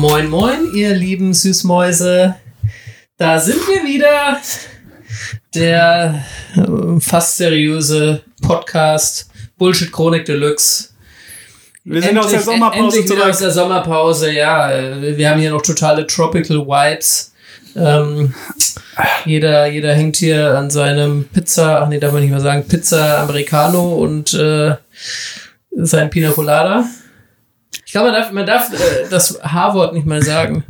Moin, moin, ihr lieben Süßmäuse. Da sind wir wieder. Der äh, fast seriöse Podcast Bullshit Chronik Deluxe. Wir sind aus der Sommerpause endlich wieder zurück. aus der Sommerpause, ja. äh, Wir haben hier noch totale Tropical Vibes. Ähm, jeder, jeder hängt hier an seinem Pizza, ach nee, darf man nicht mehr sagen, Pizza Americano und äh, sein Pina Colada. Ich glaube, man darf, man darf äh, das H-Wort nicht mal sagen.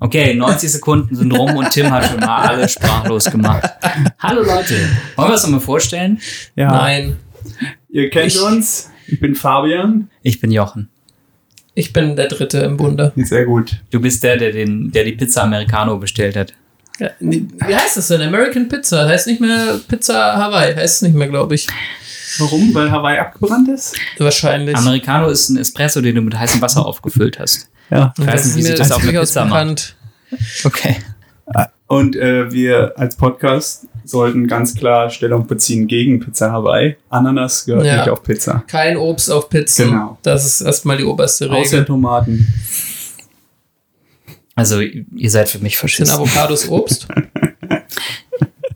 Okay, 90 Sekunden sind rum und Tim hat schon mal alle sprachlos gemacht. Hallo Leute, wollen wir uns nochmal vorstellen? Ja. Nein, Ihr kennt Ich- uns. Ich bin Fabian. Ich bin Jochen. ich bin der Dritte im Bunde. Sehr gut. Du bist der, der, den, der die Pizza Americano bestellt hat. Ja, wie heißt das denn? American Pizza. Heißt nicht mehr Pizza Hawaii. Heißt es nicht mehr, glaube ich. Warum? Weil Hawaii abgebrannt ist? Wahrscheinlich. Americano ist ein Espresso, den du mit heißem Wasser aufgefüllt hast. Ja. Ich weiß nicht, wie sich das auf eine durchaus Pizza macht. Okay. Und äh, wir als Podcast sollten ganz klar Stellung beziehen gegen Pizza Hawaii. Ananas gehört Ja. nicht auf Pizza. Kein Obst auf Pizza. Genau. Das ist erstmal die oberste Außer Regel. Tomaten. Also, ihr seid für mich Sind Faschisten. Avocados Obst?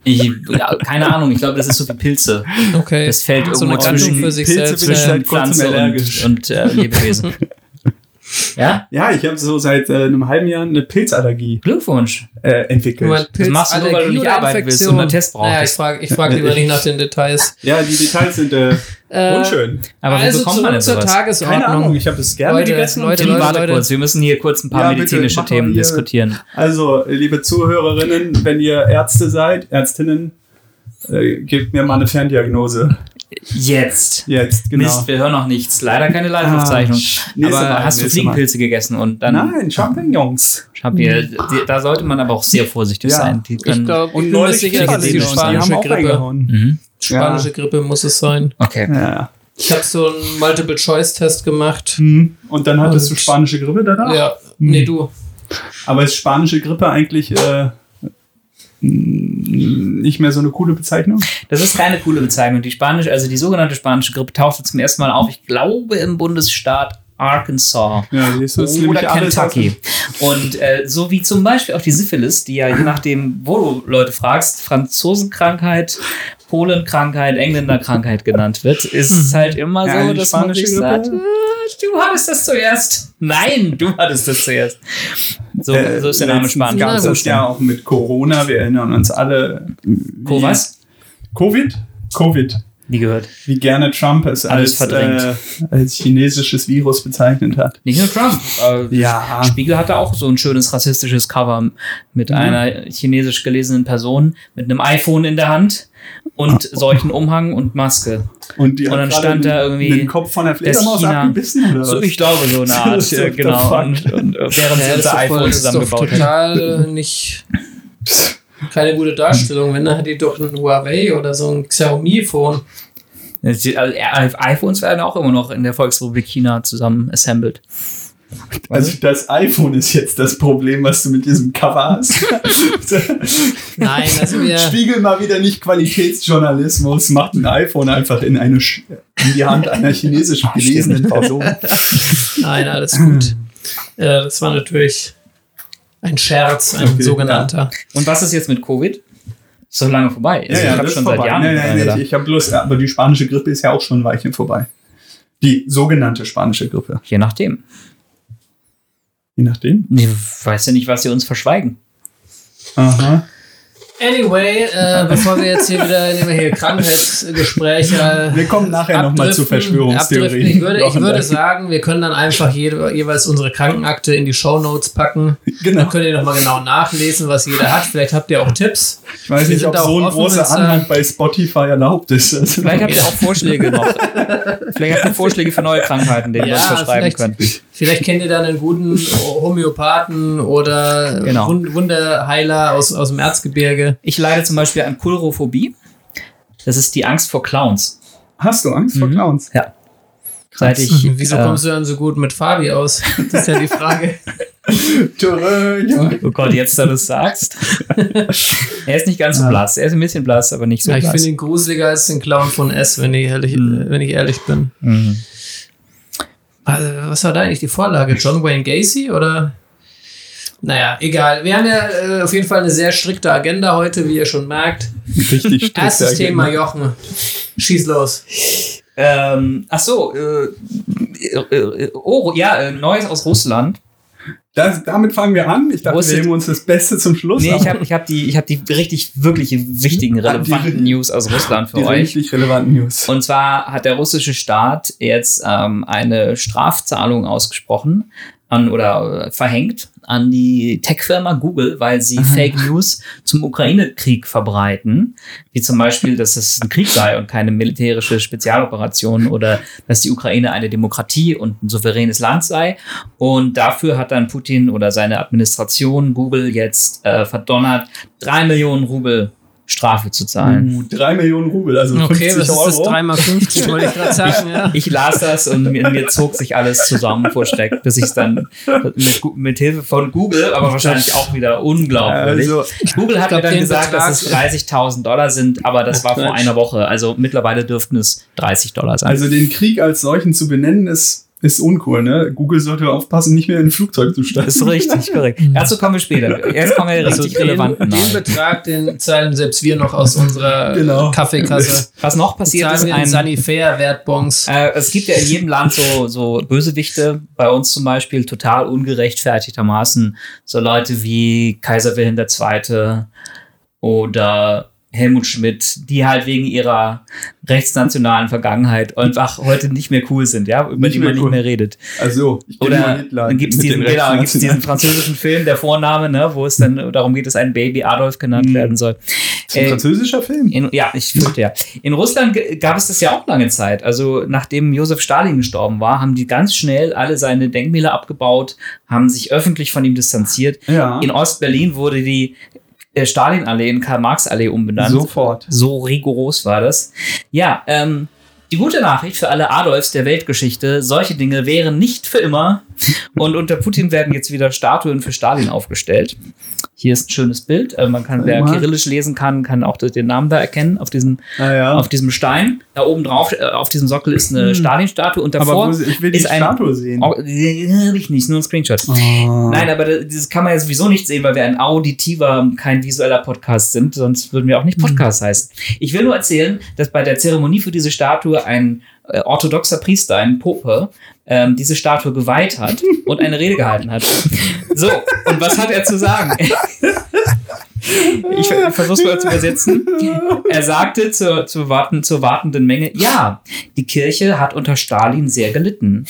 Ich, ja, keine Ahnung, ich glaube, das ist so wie Pilze. Okay. Das fällt so eine irgendwo Gattung zwischen für sich Pilze selbst. seit kurzem Pflanze allergisch. und, und äh, Lebewesen. ja? Ja, ich habe so seit äh, einem halben Jahr eine Pilzallergie Glückwunsch. äh, entwickelt. Moment, Das machst du nur, weil du nicht arbeiten willst Infektion? und einen Test brauchst. Naja, ich frage ich frag lieber nicht nach den Details. Ja, die Details sind äh, Äh, unschön. Aber also wie bekommt man zur sowas? Tagesordnung. Keine Ahnung, ich habe es gerne Leute, gegessen. Leute, Leute, warte Leute. kurz, wir müssen hier kurz ein paar Ja, bitte, medizinische mal Themen diskutieren. Also, liebe Zuhörerinnen, wenn ihr Ärzte seid, Ärztinnen, äh, gebt mir mal eine Ferndiagnose. Jetzt. Jetzt, genau. Mist, wir hören noch nichts. Leider keine Live-Aufzeichnung. Ah, aber Mal, hast du Fliegenpilze gegessen und dann Nein, Champignons. die, da sollte man aber auch sehr vorsichtig Ja. sein. Die Ich können, glaube, Und ich bin mir neulich sicher, die die spanische Grippe. mhm. Spanische Grippe muss es sein. Okay. Ja. Ich habe so einen Multiple-Choice-Test gemacht. Hm. Und dann hattest du Und- spanische Grippe danach? Ja, nee, du. Aber ist spanische Grippe eigentlich äh, nicht mehr so eine coole Bezeichnung? Das ist keine coole Bezeichnung. Die spanische, also die sogenannte spanische Grippe tauchte zum ersten Mal auf, ich glaube, im Bundesstaat Arkansas. Ja, Oder Kentucky. Und äh, so wie zum Beispiel auch die Syphilis, die ja je nachdem, wo du Leute fragst, Franzosenkrankheit, Polenkrankheit, Engländerkrankheit genannt wird, ist es halt immer Ja, so, dass man sich sagt, äh, du hattest das zuerst. Nein, du hattest das zuerst. So, Äh, so ist der Name Spanisch. gab es das ja auch mit Corona. Wir erinnern uns alle. Co was? Covid? Covid. Nie gehört. Wie gerne Trump es Alles als, verdrängt. äh, als chinesisches Virus bezeichnet hat. Nicht nur Trump. Äh, Ja. Spiegel hatte auch so ein schönes rassistisches Cover mit Mhm. einer chinesisch gelesenen Person mit einem iPhone in der Hand und solchen Umhang und Maske. Und, die Und hat dann stand da irgendwie, den Kopf von der Fledermaus China- abgebissen oder So, was? ich glaube, so eine Art, So, äh, genau. Und, und äh, während sie das unser iPhone das ist doch zusammengebaut hat. total äh, nicht keine gute Darstellung. Wenn, dann hat die doch ein Huawei oder so ein Xiaomi-Phone. Also, iPhones werden auch immer noch in der Volksrepublik China zusammen assembled. Also das iPhone ist jetzt das Problem, was du mit diesem Cover hast. Nein, also wir. Spiegel mal wieder nicht Qualitätsjournalismus, macht ein iPhone einfach in eine Sch- in die Hand einer chinesisch gelesenen Person. Nein, alles gut. Äh, das war natürlich ein Scherz, ein Okay, sogenannter. Und was ist jetzt mit Covid? Ist so lange vorbei. Also, ich habe das schon ist seit vorbei. Jahren Nein, nein, nein, ich, ich habe bloß, aber die spanische Grippe ist ja auch schon ein Weilchen vorbei. Die sogenannte spanische Grippe. Je nachdem. Je nachdem. Ich weiß ja nicht, was sie uns verschweigen. Aha. Anyway, äh, bevor wir jetzt hier wieder nehmen wir hier Krankheitsgespräche. Wir kommen nachher nochmal zu. Verschwörungstheorien. Ich würde, ich würde sagen, wir können dann einfach jede, jeweils unsere Krankenakte in die Shownotes packen. Genau. Dann könnt ihr nochmal genau nachlesen, was jeder hat. Vielleicht habt ihr auch Tipps. Ich weiß Wir nicht, ob da auch so ein großer Anhang bei Spotify erlaubt ist. Also Vielleicht habt ihr auch Vorschläge noch. Vielleicht habt ihr Vorschläge für neue Krankheiten, denen wir uns verschreiben können. Vielleicht kennt ihr dann einen guten Homöopathen oder Genau. Wund- Wunderheiler aus, aus dem Erzgebirge. Ich leide zum Beispiel an Kulrophobie. Das ist die Angst vor Clowns. Hast du Angst vor Mhm. Clowns? Ja. Seit ich. Wieso äh, kommst du dann so gut mit Fabi aus? Das ist ja die Frage. Oh Gott, jetzt da du es sagst. er ist nicht ganz so blass. Er ist ein bisschen blass, aber nicht so Ja, ich blass. finde ihn gruseliger als den Clown von S, wenn ich ehrlich, Mhm. wenn ich ehrlich bin. Mhm. Also, Was war da eigentlich die Vorlage? John Wayne Gacy oder? Naja, egal. Wir haben ja äh, auf jeden Fall eine sehr strikte Agenda heute, wie ihr schon merkt. Richtig strikt. Erstes Thema, Jochen. Schieß los. Ähm, ach so, äh, äh, äh, oh, ja, äh, Neues aus Russland. Das, damit fangen wir an. Ich dachte, wir nehmen uns das Beste zum Schluss. Nee, ich habe ich hab die, ich hab die richtig, wirklich wichtigen, relevanten Die- News aus Russland für die euch. richtig relevanten News. Und zwar hat der russische Staat jetzt ähm, eine Strafzahlung ausgesprochen an oder äh, verhängt an die Tech-Firma Google, weil sie Fake News zum Ukraine-Krieg verbreiten, wie zum Beispiel, dass es ein Krieg sei und keine militärische Spezialoperation oder dass die Ukraine eine Demokratie und ein souveränes Land sei. Und dafür hat dann Putin oder seine Administration Google jetzt äh, verdonnert, drei Millionen Rubel Strafe zu zahlen. Uh, drei Millionen Rubel, also Okay, 50 was ist das? Euro. 3 mal 50, wollte ich gerade sagen. Ja. Ich las das und mir, mir zog sich alles zusammen vor Schreck, bis ich es dann mit, mit Hilfe von Google, aber wahrscheinlich auch wieder unglaubwürdig. Also, Google hat glaub, mir dann gesagt, Betrag- dass es 30.000 Dollar sind, aber das war vor einer Woche. Also mittlerweile dürften es 30 Dollar sein. also den Krieg als solchen zu benennen, ist, ist uncool, ne? Google sollte aufpassen, nicht mehr in ein Flugzeug zu steigen. ist richtig, korrekt. Dazu kommen wir später. Jetzt kommen wir Also richtig den, relevanten den. Betrag, den zahlen selbst wir noch aus unserer Genau. Kaffeekasse. Was noch passiert ist, Zahlen wir in ein, Sanifair-Wertbons. Äh, es gibt ja in jedem Land so, so Bösewichte. Bei uns zum Beispiel total ungerechtfertigtermaßen so Leute wie Kaiser Wilhelm II. oder Helmut Schmidt, die halt wegen ihrer rechtsnationalen Vergangenheit einfach heute nicht mehr cool sind, ja, über Nicht die man cool. nicht mehr redet. Also, ich Oder dann gibt's mit diesen, genau, gibt's diesen französischen Film, der Vorname, ne, wo es dann darum geht, dass ein Baby Adolf genannt Mhm. werden soll. Ist ein Äh, französischer Film? in, ja, ich fürchte ja. In Russland gab es das ja auch lange Zeit. Also nachdem Josef Stalin gestorben war, haben die ganz schnell alle seine Denkmäler abgebaut, haben sich öffentlich von ihm distanziert. Ja. In Ostberlin wurde die Stalinallee in Karl-Marx-Allee umbenannt. Sofort. So rigoros war das. Ja, ähm, die gute Nachricht für alle Adolfs der Weltgeschichte, solche Dinge wären nicht für immer. Und unter Putin werden jetzt wieder Statuen für Stalin aufgestellt. Hier ist ein schönes Bild. Äh, man kann, wer. Kyrillisch lesen kann, kann auch den Namen da erkennen auf diesem, Naja. auf diesem Stein. Da oben drauf, äh, auf diesem Sockel ist eine Stalin-Statue und Aber davor wo, ich will die ist ein- Statue sehen. Oh, ich nicht, nur ein Screenshot. Oh. Nein, aber das kann man ja sowieso nicht sehen, weil wir ein auditiver, kein visueller Podcast sind, sonst würden wir auch nicht Podcast heißen. Ich will nur erzählen, dass bei der Zeremonie für diese Statue ein äh, orthodoxer Priester, ein Pope, ähm, diese Statue geweiht hat und eine Rede gehalten hat. So, und was hat er zu sagen? Ich, versuche mal zu übersetzen. Er sagte zur, zur, warten, zur wartenden Menge, ja, die Kirche hat unter Stalin sehr gelitten.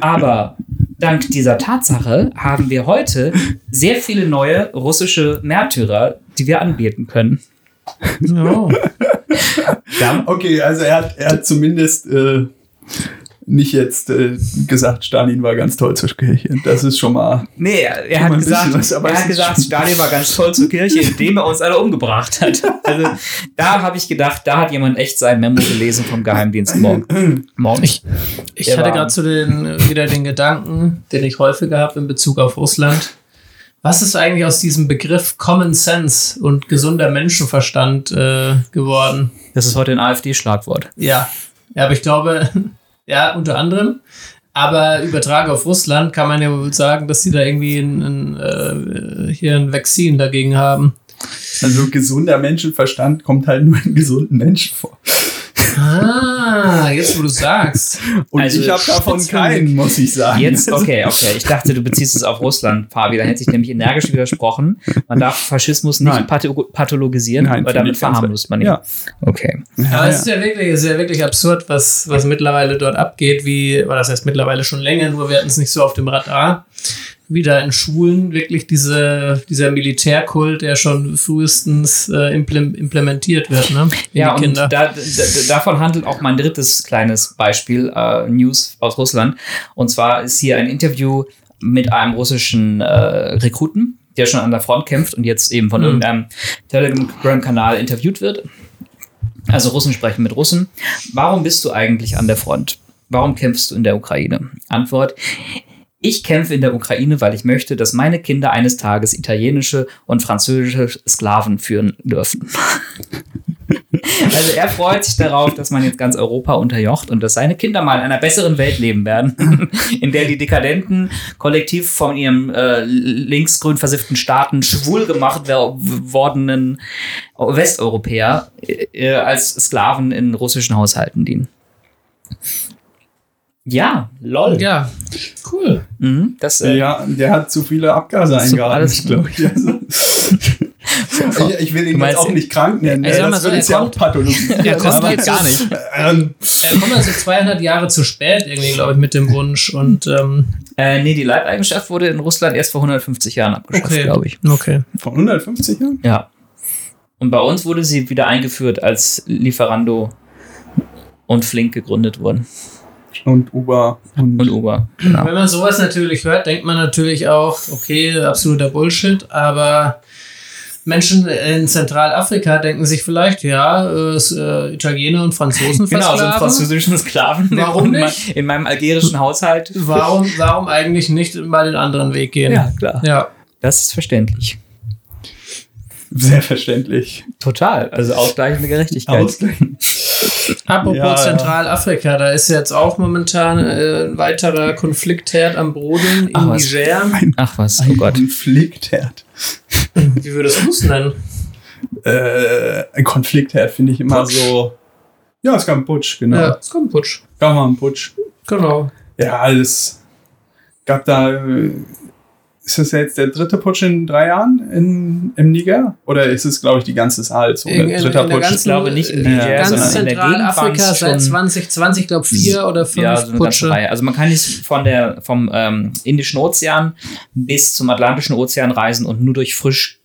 Aber dank dieser Tatsache haben wir heute sehr viele neue russische Märtyrer, die wir anbeten können. Ja. Ja, Okay, also er hat, er hat zumindest äh, nicht jetzt äh, gesagt, Stalin war ganz toll zur Kirche. Das ist schon mal. nee, er, er hat gesagt, was, aber er hat gesagt, Stalin war ganz toll zur Kirche, indem er uns alle umgebracht hat. Also da habe ich gedacht, da hat jemand echt sein Memo gelesen vom Geheimdienst morgen. morgen. Ich, ich hatte gerade zu den, wieder den Gedanken, den ich häufiger habe in Bezug auf Russland. Was ist eigentlich aus diesem Begriff Common Sense und gesunder Menschenverstand äh, geworden? Das ist heute ein AfD-Schlagwort. Ja. ja, aber ich glaube, ja, unter anderem. Aber übertragen auf Russland kann man ja wohl sagen, dass sie da irgendwie ein, ein, äh, hier ein Vakzin dagegen haben. Also gesunder Menschenverstand kommt halt nur in gesunden Menschen vor. Ah, jetzt wo du sagst. Und Also ich habe davon keinen, muss ich sagen. Jetzt, okay, okay. Ich dachte, du beziehst es auf Russland, Fabi. Da hätte ich nämlich energisch widersprochen. Man darf Faschismus nicht Nein. patho pathologisieren, Nein, aber finde damit verharmlost man ihn. Ja. Okay. Aber es ist ja wirklich, es ist ja wirklich absurd, was, was mittlerweile dort abgeht, wie, oder das heißt mittlerweile schon länger, nur wir hatten es nicht so auf dem Radar. Wieder in Schulen wirklich diese, dieser Militärkult, der schon frühestens äh, implem- implementiert wird, ne? In Ja, und da, da, davon handelt auch mein drittes kleines Beispiel, äh, News aus Russland. Und zwar ist hier ein Interview mit einem russischen äh, Rekruten, der schon an der Front kämpft und jetzt eben von Mhm. irgendeinem Telegram-Kanal interviewt wird. Also Russen sprechen mit Russen. Warum bist du eigentlich an der Front? Warum kämpfst du in der Ukraine? Antwort. Ich kämpfe in der Ukraine, weil ich möchte, dass meine Kinder eines Tages italienische und französische Sklaven führen dürfen. Also er freut sich darauf, dass man jetzt ganz Europa unterjocht und dass seine Kinder mal in einer besseren Welt leben werden, in der die Dekadenten kollektiv von ihrem äh, linksgrün versifften Staaten schwul gemacht wordenen Westeuropäer äh, als Sklaven in russischen Haushalten dienen. Ja, lol. Ja, cool. Mhm, das, äh, Ja, der hat zu viele Abgase alles- eingeatmet, glaube ich. Also, ich. Ich will ihn meinst- jetzt auch nicht krank nennen. Mal das so, wird jetzt ja auch Pathologie. er kommt jetzt gar nicht. Ähm, Er kommt also 200 Jahre zu spät, irgendwie, glaube ich, mit dem Wunsch. Und, ähm, Äh, nee, die Leibeigenschaft wurde in Russland erst vor 150 Jahren abgeschafft, okay. glaube ich. Okay. von 150 Jahren? Ja. Und bei uns wurde sie wieder eingeführt, als Lieferando und Flink gegründet wurden. Und Uber und, Und Uber. Genau. Wenn man sowas natürlich hört, denkt man natürlich auch, okay, absoluter Bullshit, aber Menschen in Zentralafrika denken sich vielleicht, ja, äh, äh, Italiener und Franzosen Genau, versklaven. französischen Sklaven. Warum nicht? In meinem algerischen Haushalt. Warum, warum eigentlich nicht mal den anderen Weg gehen? Ja, klar. Ja. Das ist verständlich. sehr verständlich. Total. Also ausgleichende Gerechtigkeit. Ausgleichen. Apropos Ja, ja. Zentralafrika, da ist jetzt auch momentan äh, ein weiterer Konfliktherd am Brodeln in Ach, was. Niger. Ach was, oh Gott. Konfliktherd. Wie würdest du es nennen? Äh, ein Konfliktherd finde ich immer Putsch. so. Ja, es gab einen Putsch, genau. Ja, es kommt ein Putsch. Gab mal einen Putsch. Genau. Ja, es gab da. Ist das jetzt der dritte Putsch in drei Jahren in, im Niger? Oder ist es, glaube ich, die ganze Zahl? So In- der in- dritter in Putsch. Ich glaube nicht in Niger, ganz sondern in der Gegend es seit schon- 2020, glaube vier oder fünf Ja, so eine ganze Putsche. Reihe. Also man kann nicht von der, vom ähm, Indischen Ozean bis zum Atlantischen Ozean reisen und nur durch frisch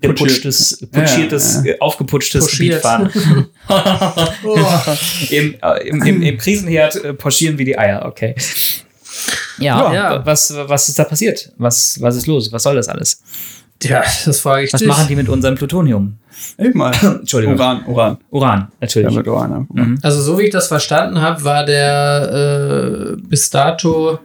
geputschtes, putschiertes, Ja, äh, aufgeputschtes Puschiert. Gebiet fahren. Oh. Im, äh, im, im, Im Krisenherd äh, porschieren wie die Eier, okay. Ja, Ja. Was, was ist da passiert? Was, was ist los? Was soll das alles? Ja, das frage ich Was dich. machen die mit unserem Plutonium? Eben mal. Entschuldigung. Uran, Uran. Uran, Ja, natürlich. mit Uran. Mhm. Also so wie ich das verstanden habe, war der äh, bis dato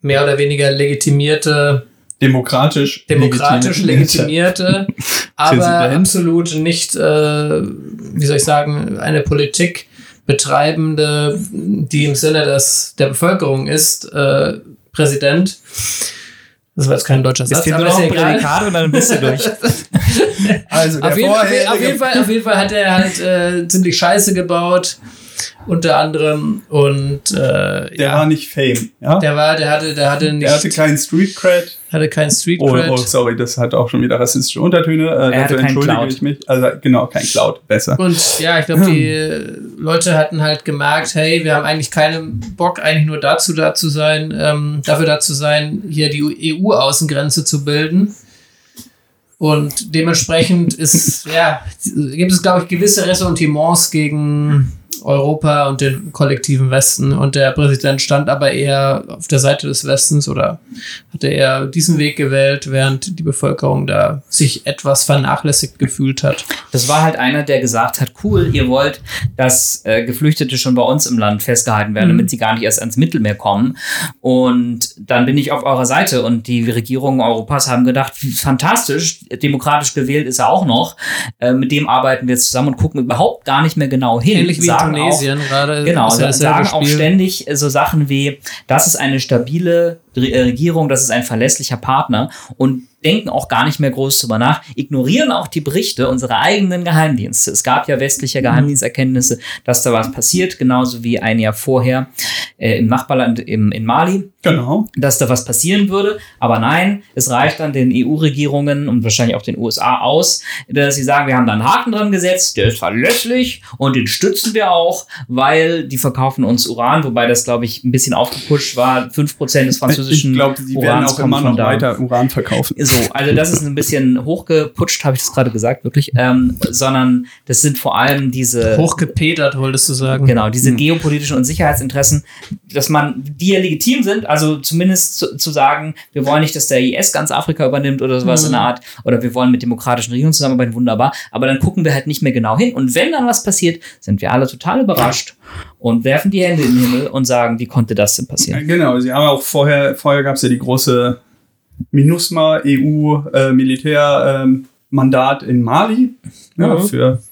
mehr oder weniger legitimierte, Demokratisch. demokratisch legitimierte, aber absolut nicht, äh, wie soll ich sagen, eine Politik betreibende, die im Sinne des, der Bevölkerung ist, äh, Präsident. Das war jetzt kein deutscher Satz, aber ist ja egal. und dann bist du durch. Also Auf jeden, auf, jeden Fall, auf jeden Fall hat er halt äh, ziemlich Scheiße gebaut, unter anderem. Und äh, Der ja, war nicht Fame. Ja? der war, der hatte, der hatte nicht, Der hatte keinen Street Cred. hatte kein Street Oh, Cred. oh, sorry, das hat auch schon wieder rassistische Untertöne. Äh, Er hatte dafür keinen entschuldige Cloud. ich mich. Also genau, kein Cloud. Besser. Und ja, ich glaube, die Leute hatten halt gemerkt, hey, wir haben eigentlich keinen Bock, eigentlich nur dazu da zu sein, ähm, dafür da zu sein, hier die EU-Außengrenze zu bilden. Und dementsprechend ist, ja, gibt es, glaube ich, gewisse Ressentiments gegen Europa und den kollektiven Westen. Und der Präsident stand aber eher auf der Seite des Westens oder hatte eher diesen Weg gewählt, während die Bevölkerung da sich etwas vernachlässigt gefühlt hat. Das war halt einer, der gesagt hat, cool, ihr wollt, dass äh, Geflüchtete schon bei uns im Land festgehalten werden, Mhm. damit sie gar nicht erst ans Mittelmeer kommen. Und dann bin ich auf eurer Seite und die Regierungen Europas haben gedacht, fantastisch, demokratisch gewählt ist er auch noch. Äh, mit dem arbeiten wir jetzt zusammen und gucken überhaupt gar nicht mehr genau hin. Ähnlich wie in Sagen Tunesien gerade. Genau, ja sagen auch ständig so Sachen wie, das ist eine stabile äh, Regierung, das ist ein verlässlicher Partner und denken auch gar nicht mehr groß drüber nach, ignorieren auch die Berichte unserer eigenen Geheimdienste. Es gab ja westliche Geheimdiensterkenntnisse, dass da was passiert, genauso wie ein Jahr vorher äh, im Nachbarland im, in Mali Genau. dass da was passieren würde. Aber nein, es reicht dann den EU-Regierungen und wahrscheinlich auch den USA aus, dass sie sagen, wir haben da einen Haken dran gesetzt, der ist verlässlich und den stützen wir auch, weil die verkaufen uns Uran, wobei das, glaube ich, ein bisschen aufgepusht war. 5% des französischen Ich glaube, die werden auch immer von noch da. weiter Uran verkaufen. So, also das ist ein bisschen hochgeputscht, habe ich das gerade gesagt, wirklich. Ähm, sondern das sind vor allem diese Hochgepetert, wolltest du sagen. Genau, diese Hm. geopolitischen und Sicherheitsinteressen, dass man, die ja legitim sind, also zumindest zu, zu sagen, wir wollen nicht, dass der IS ganz Afrika übernimmt oder sowas Mhm. in der Art, oder wir wollen mit demokratischen Regierungen zusammenarbeiten, wunderbar, aber dann gucken wir halt nicht mehr genau hin. Und wenn dann was passiert, sind wir alle total überrascht und werfen die Hände in den Himmel und sagen, wie konnte das denn passieren? Genau, sie haben auch vorher, vorher gab es ja die große MINUSMA EU äh, Militärmandat in Mali ja, Mhm. für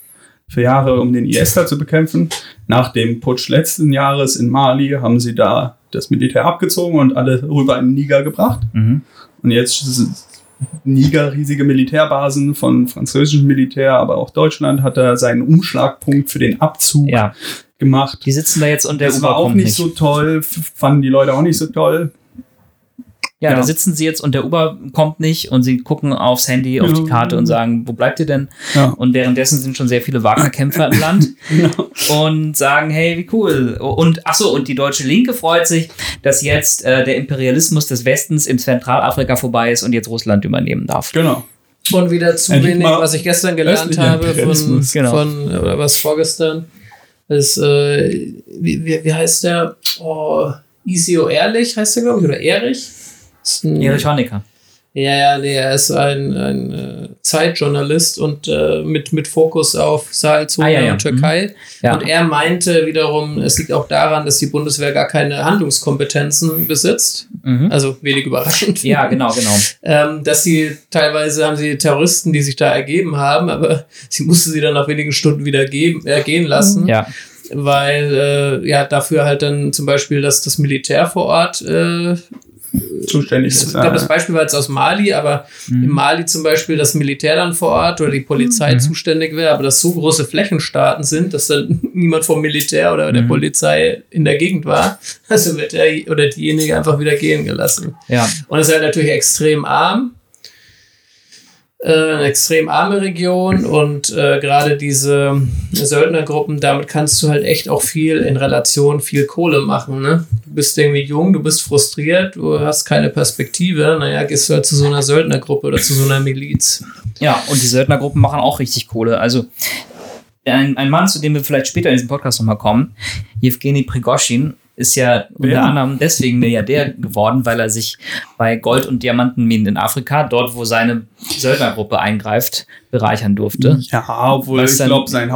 für Jahre, um den IS da zu bekämpfen. Nach dem Putsch letzten Jahres in Mali haben sie da das Militär abgezogen und alle rüber in den Niger gebracht. Mhm. Und jetzt sind Niger riesige Militärbasen von französischem Militär, aber auch Deutschland hat da seinen Umschlagpunkt für den Abzug Ja, gemacht. die sitzen da jetzt und der Das Uber war auch nicht, nicht. so toll, fanden die Leute auch nicht so toll. Ja, Ja. da sitzen sie jetzt und der Uber kommt nicht und sie gucken aufs Handy, auf die. Karte und sagen, wo bleibt ihr denn? Ja. Und währenddessen sind schon sehr viele Wagner-Kämpfer im Land und sagen, hey, wie cool. Und ach so, und die deutsche Linke freut sich, dass jetzt äh, der Imperialismus des Westens in Zentralafrika vorbei ist und jetzt Russland übernehmen darf. Genau. Und wieder zu Endlich wenig, was ich gestern gelernt habe von. Genau. von oder was vorgestern, ist, äh, wie, wie, wie heißt der? Oh, Isio Ehrlich heißt der, glaube ich, oder Erich? Ist ein- Erich Honecker. Ja, ja, nee, er ist ein, ein äh, Zeitjournalist und äh, mit, mit Fokus auf Sahelzone Ah, ja, ja. und Türkei. Ja. Und er meinte wiederum, es liegt auch daran, dass die Bundeswehr gar keine Handlungskompetenzen besitzt. Mhm. Also wenig überraschend. Ja, genau, genau. Ähm, dass sie teilweise haben sie Terroristen, die sich da ergeben haben, aber sie mussten sie dann nach wenigen Stunden wieder geben, äh, gehen lassen, Ja, weil äh, ja dafür halt dann zum Beispiel, dass das Militär vor Ort äh, Zuständig ich ist. glaube, das äh, Beispiel war jetzt aus Mali, aber Mhm. in Mali zum Beispiel das Militär dann vor Ort oder die Polizei Mhm. zuständig wäre, aber dass so große Flächenstaaten sind, dass dann niemand vom Militär oder der Mhm. Polizei in der Gegend war. Also wird der oder diejenige einfach wieder gehen gelassen. ja. Und es ist halt natürlich extrem arm. Äh, eine extrem arme Region und äh, gerade diese Söldnergruppen, damit kannst du halt echt auch viel in Relation viel Kohle machen. Ne? Du bist irgendwie jung, du bist frustriert, du hast keine Perspektive. Naja, gehst du halt zu so einer Söldnergruppe oder zu so einer Miliz. Ja, und die Söldnergruppen machen auch richtig Kohle. Also ein, ein Mann, zu dem wir vielleicht später in diesem Podcast nochmal kommen, Jewgeni Prigoschin, ist ja unter Wer? anderem deswegen Milliardär geworden, weil er sich bei Gold- und Diamantenminen in Afrika, dort wo seine Söldnergruppe eingreift, bereichern durfte. ja, obwohl ich glaube, sein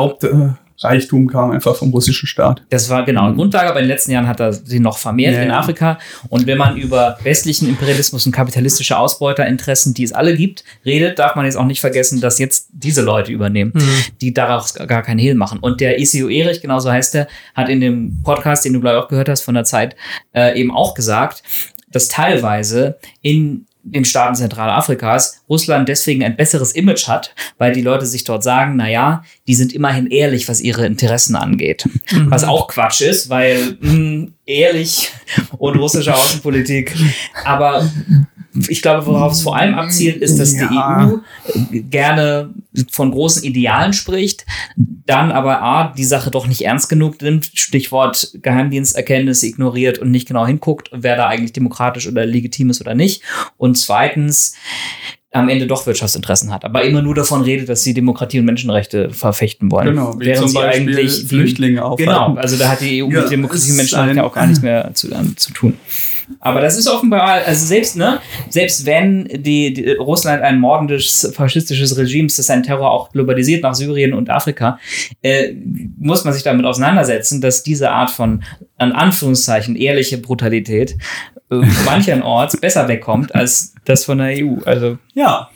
Hauptreichtum kam einfach vom russischen Staat. Das war genau eine Grundlage, aber in den letzten Jahren hat er sie noch vermehrt Ja, in. Afrika. Und wenn man über westlichen Imperialismus und kapitalistische Ausbeuterinteressen, die es alle gibt, redet, darf man jetzt auch nicht vergessen, dass jetzt diese Leute übernehmen, die daraus gar keinen Hehl machen. Und der ICU Erich, genauso heißt er, hat in dem Podcast, den du glaube ich auch gehört hast von der Zeit, äh, eben auch gesagt, dass teilweise in den Staaten Zentralafrikas Russland deswegen ein besseres Image hat, weil die Leute sich dort sagen, na ja, die sind immerhin ehrlich, was ihre Interessen angeht. Was auch Quatsch ist, weil mh, ehrlich und russische Außenpolitik, aber ich glaube, worauf es vor allem abzielt, ist, dass Ja. die EU gerne von großen Idealen spricht, dann aber A, die Sache doch nicht ernst genug nimmt, Stichwort Geheimdiensterkenntnisse ignoriert und nicht genau hinguckt, wer da eigentlich demokratisch oder legitim ist oder nicht. Und zweitens am Ende doch Wirtschaftsinteressen hat, aber immer nur davon redet, dass sie Demokratie und Menschenrechte verfechten wollen. Genau, wie während sie eigentlich Flüchtlinge aufhalten. Genau, also da hat die EU Ja, mit Demokratie und ist Menschenrechte ein- auch gar nichts mehr zu, an, zu tun. Aber das ist offenbar, also selbst, ne, selbst wenn die, die Russland ein mordendes, faschistisches Regime ist, das seinen Terror auch globalisiert nach Syrien und Afrika, äh, muss man sich damit auseinandersetzen, dass diese Art von, an Anführungszeichen, ehrliche Brutalität äh, mancherorts besser wegkommt als das von der EU. Also, Ja,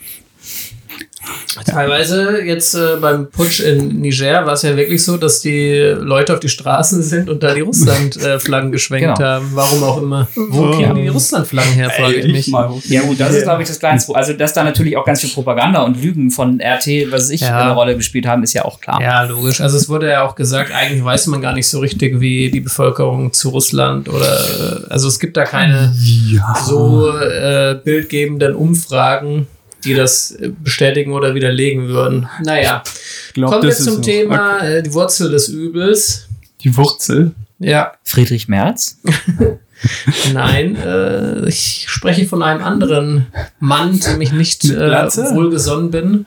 Teilweise jetzt äh, beim Putsch in Niger war es ja wirklich so, dass die Leute auf die Straßen sind und da die Russland-Flaggen geschwenkt Genau. haben. Warum auch immer. Wo Ja. kriegen die Russland-Flaggen her, frage ich mich. mal. ja gut, das ist, glaube ich, das Kleinste. Also, dass da natürlich auch ganz viel Propaganda und Lügen von RT, was weiß ich, Ja. eine Rolle gespielt haben, ist ja auch klar. Ja, logisch. Also es wurde ja auch gesagt, eigentlich weiß man gar nicht so richtig, wie die Bevölkerung zu Russland oder äh, also es gibt da keine Ja. so äh, bildgebenden Umfragen, die das äh, bestätigen oder widerlegen würden. Naja, Ich glaub, kommen wir zum. Thema äh, die Wurzel des Übels. Die Wurzel. Ja, Friedrich Merz? nein, äh, ich spreche von einem anderen Mann, dem ich nicht äh, wohlgesonnen bin,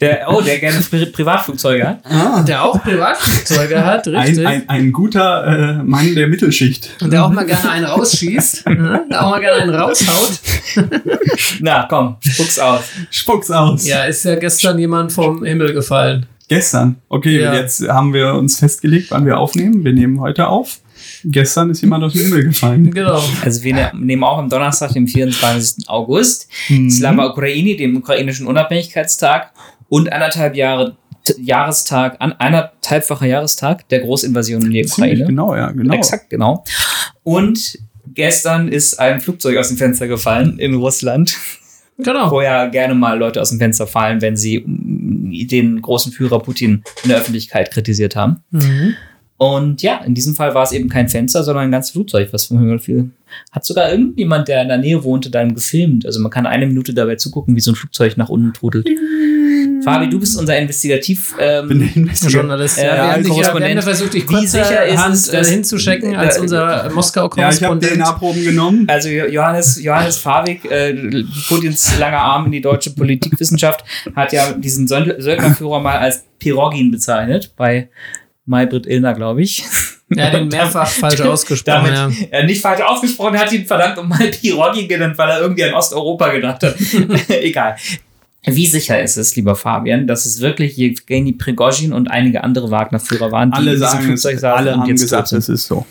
Der, oh, der gerne Pri Privatflugzeuge hat. Ah. der auch Privatflugzeuge hat, richtig. Ein, ein, ein guter äh, Mann der Mittelschicht. Und der auch mal gerne einen rausschießt, ne? der auch mal gerne einen raushaut. Na, komm, spuck's aus. Spuck's aus. Ja, ist ja gestern jemand vom Himmel gefallen. Gestern. Okay, Ja. jetzt haben wir uns festgelegt, wann wir aufnehmen. Wir nehmen heute auf. Gestern ist jemand aus dem Himmel gefallen. Genau. Also wir ne- nehmen auch am Donnerstag, dem 24. August, Mhm. Slava Ukraini, dem ukrainischen Unabhängigkeitstag und anderthalb Jahre Jahrestag, an eineinhalbfacher Jahrestag der Großinvasion in die Ziemlich Ukraine. genau, ja, genau. Exakt, genau. Und gestern ist ein Flugzeug aus dem Fenster gefallen in Russland, Genau. wo ja gerne mal Leute aus dem Fenster fallen, wenn sie den großen Führer Putin in der Öffentlichkeit kritisiert haben. Mhm. Und ja, in diesem Fall war es eben kein Fenster, sondern ein ganzes Flugzeug, was vom Himmel fiel. Hat sogar irgendjemand, der in der Nähe wohnte, dann gefilmt. Also man kann eine Minute dabei zugucken, wie so ein Flugzeug nach unten trudelt. Fabi, du bist unser Investigativ. Ähm, Bin. Journalist. Äh, Ja, wir, haben dich ja, wir haben Korrespondent. ja versucht, dich Wie kurz sicher ist Hand, es, äh, hinzuschecken als da- unser Ja, ich habe. DNA-Proben genommen. Also Jo- Johannes, Johannes Fabik, äh, Putins langer Arm in die deutsche Politikwissenschaft, hat ja diesen Söld- Söldnerführer mal als Pirogin bezeichnet, bei Maybrit Illner, glaube ich. er hat ihn mehrfach falsch ausgesprochen. Damit Ja. er nicht falsch ausgesprochen hat, ihn verdammt um mal genannt, weil er irgendwie an Osteuropa gedacht hat. Egal. Wie sicher ist es, lieber Fabian, dass es wirklich Jewgeni Prigozhin und einige andere Wagner-Führer waren, die Alle in diesem sagen Flugzeug saßen alle und haben jetzt gesagt, es ist so.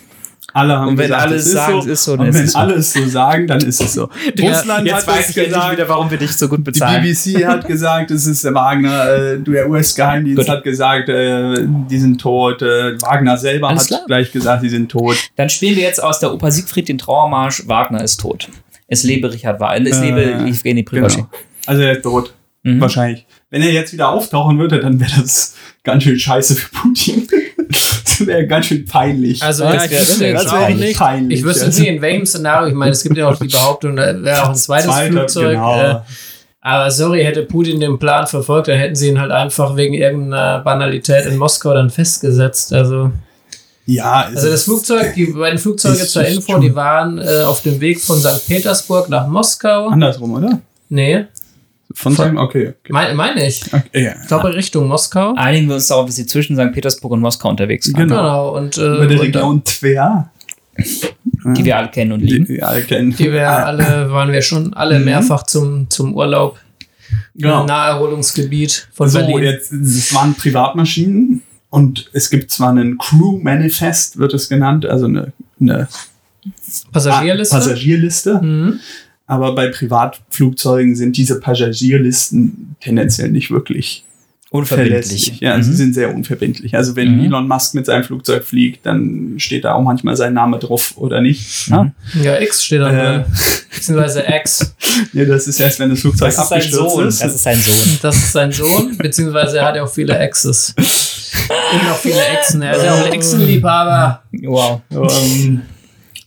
Alle haben Und wenn gesagt, alle es ist sagen, so. ist so, und wenn alle es so sagen, dann ist es so. Russland Jetzt hat weiß ich gesagt. wieder, warum wir dich so gut Die bezahlen. BBC hat gesagt, es ist der Wagner, äh, der US-Geheimdienst hat gesagt, äh, die sind tot. Äh, Wagner selber Alles hat klar. gleich gesagt, die sind tot. Dann spielen wir jetzt aus der Oper Siegfried den Trauermarsch Wagner ist tot. Es lebe Richard Wagner, es Äh, lebe Evgeny Prigozhin. Genau. Also er ist tot. Mhm. Wahrscheinlich. Wenn er jetzt wieder auftauchen würde, dann wäre das ganz schön scheiße für Putin. Das wäre ganz schön peinlich. Also Das ja, ich wär- wüsste das jetzt wär auch nicht. peinlich. Ich wüsste nicht, in welchem Szenario. Ich meine, es gibt ja auch die Behauptung, da wäre auch ein zweites Zweiter, Flugzeug. genau. Äh, aber sorry, hätte Putin den Plan verfolgt, dann hätten sie ihn halt einfach wegen irgendeiner Banalität in Moskau dann festgesetzt. Also, ja, es also das Flugzeug, die beiden Flugzeuge zur Info, die waren äh, auf dem Weg von St. Petersburg nach Moskau. andersrum, oder? Nee, Von seinem, okay. okay. meine mein ich. okay ja. Ich glaube Richtung Moskau. Einigen wir uns darauf, dass sie zwischen St. Petersburg und Moskau unterwegs waren, Genau. Genau. Und, äh, Über dann- Region Tver. die wir alle kennen und Die, lieben. die alle kennen. die wir alle, waren wir schon alle Mhm. mehrfach zum, zum Urlaub. Genau. Naherholungsgebiet von So, Berlin. jetzt, es waren Privatmaschinen und es gibt zwar einen Crew-Manifest, wird es genannt, also eine, eine Passagierliste. Passagierliste. Mhm. Aber bei Privatflugzeugen sind diese Passagierlisten tendenziell nicht wirklich Unverbindlich. Ja, Mhm. sie sind sehr unverbindlich. Also wenn Mhm. Elon Musk mit seinem Flugzeug fliegt, dann steht da auch manchmal sein Name drauf oder nicht. Mhm. Ja, X steht da Äh, drin. Beziehungsweise X. ja, das ist erst, wenn das Flugzeug Das ist abgestürzt Sohn. ist. Das ist sein Sohn. Das ist sein Sohn, beziehungsweise er hat ja auch viele Exes. Und noch viele Exen. Er ist ja auch ein Exenliebhaber. Wow. Ähm,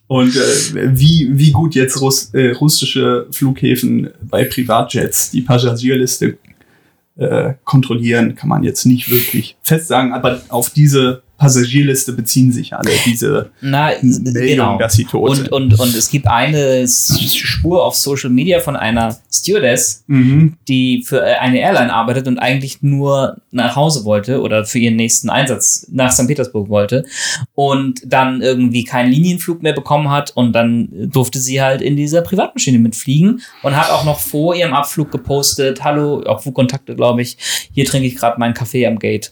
und äh, wie, wie gut jetzt Russ, äh, russische Flughäfen bei Privatjets die Passagierliste äh, kontrollieren, kann man jetzt nicht wirklich fest sagen, aber auf diese Passagierliste beziehen sich alle diese Na, Meldungen, genau. dass sie tot Und, sind. und, und es gibt eine Spur auf Social Media von einer Stewardess, Mhm. die für äh, eine Airline arbeitet und eigentlich nur nach Hause wollte oder für ihren nächsten Einsatz nach St. Petersburg wollte und dann irgendwie keinen Linienflug mehr bekommen hat und dann durfte sie halt in dieser Privatmaschine mitfliegen und hat auch noch vor ihrem Abflug gepostet, hallo, auf Kontakte glaube ich, hier trinke ich gerade meinen Kaffee am Gate.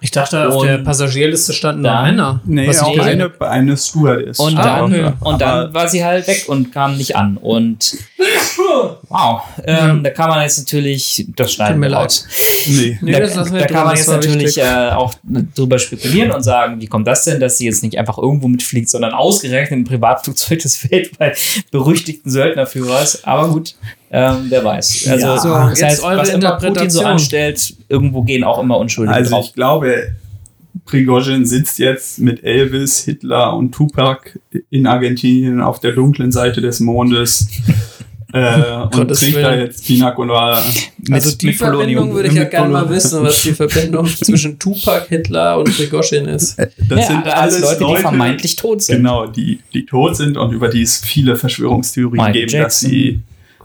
Ich dachte, auf Und der Passagierliste standen nur dann- Männer. Nee, Was auch ich- eine, eine Stewardess. Und Ah, dann, okay. und dann war sie halt weg und kam nicht an. Und wow, ähm, da kann man jetzt natürlich, das schneiden mir wir leid. raus. Nee. Nee, da, das lassen wir da kann man jetzt natürlich äh, auch drüber spekulieren und sagen, wie kommt das denn, dass sie jetzt nicht einfach irgendwo mitfliegt, sondern ausgerechnet ein Privatflugzeug des weltweit berüchtigten Söldnerführers. Aber gut, ähm, wer weiß. Also Ja. So, das jetzt heißt, eure was immer Putin so anstellt, irgendwo gehen auch immer Unschuldige Also drauf. ich glaube, Prigozhin sitzt jetzt mit Elvis, Hitler und Tupac in Argentinien auf der dunklen Seite des Mondes äh, und trinkt da jetzt Pina Colada. Also die mit Verbindung Polonium. würde ich ja gerne mal wissen, was die Verbindung zwischen Tupac, Hitler und Prigozhin ist. Das ja, sind alles alles Leute, die vermeintlich tot sind. Genau, die, die tot sind und über die es viele Verschwörungstheorien Michael geben, dass Jackson. sie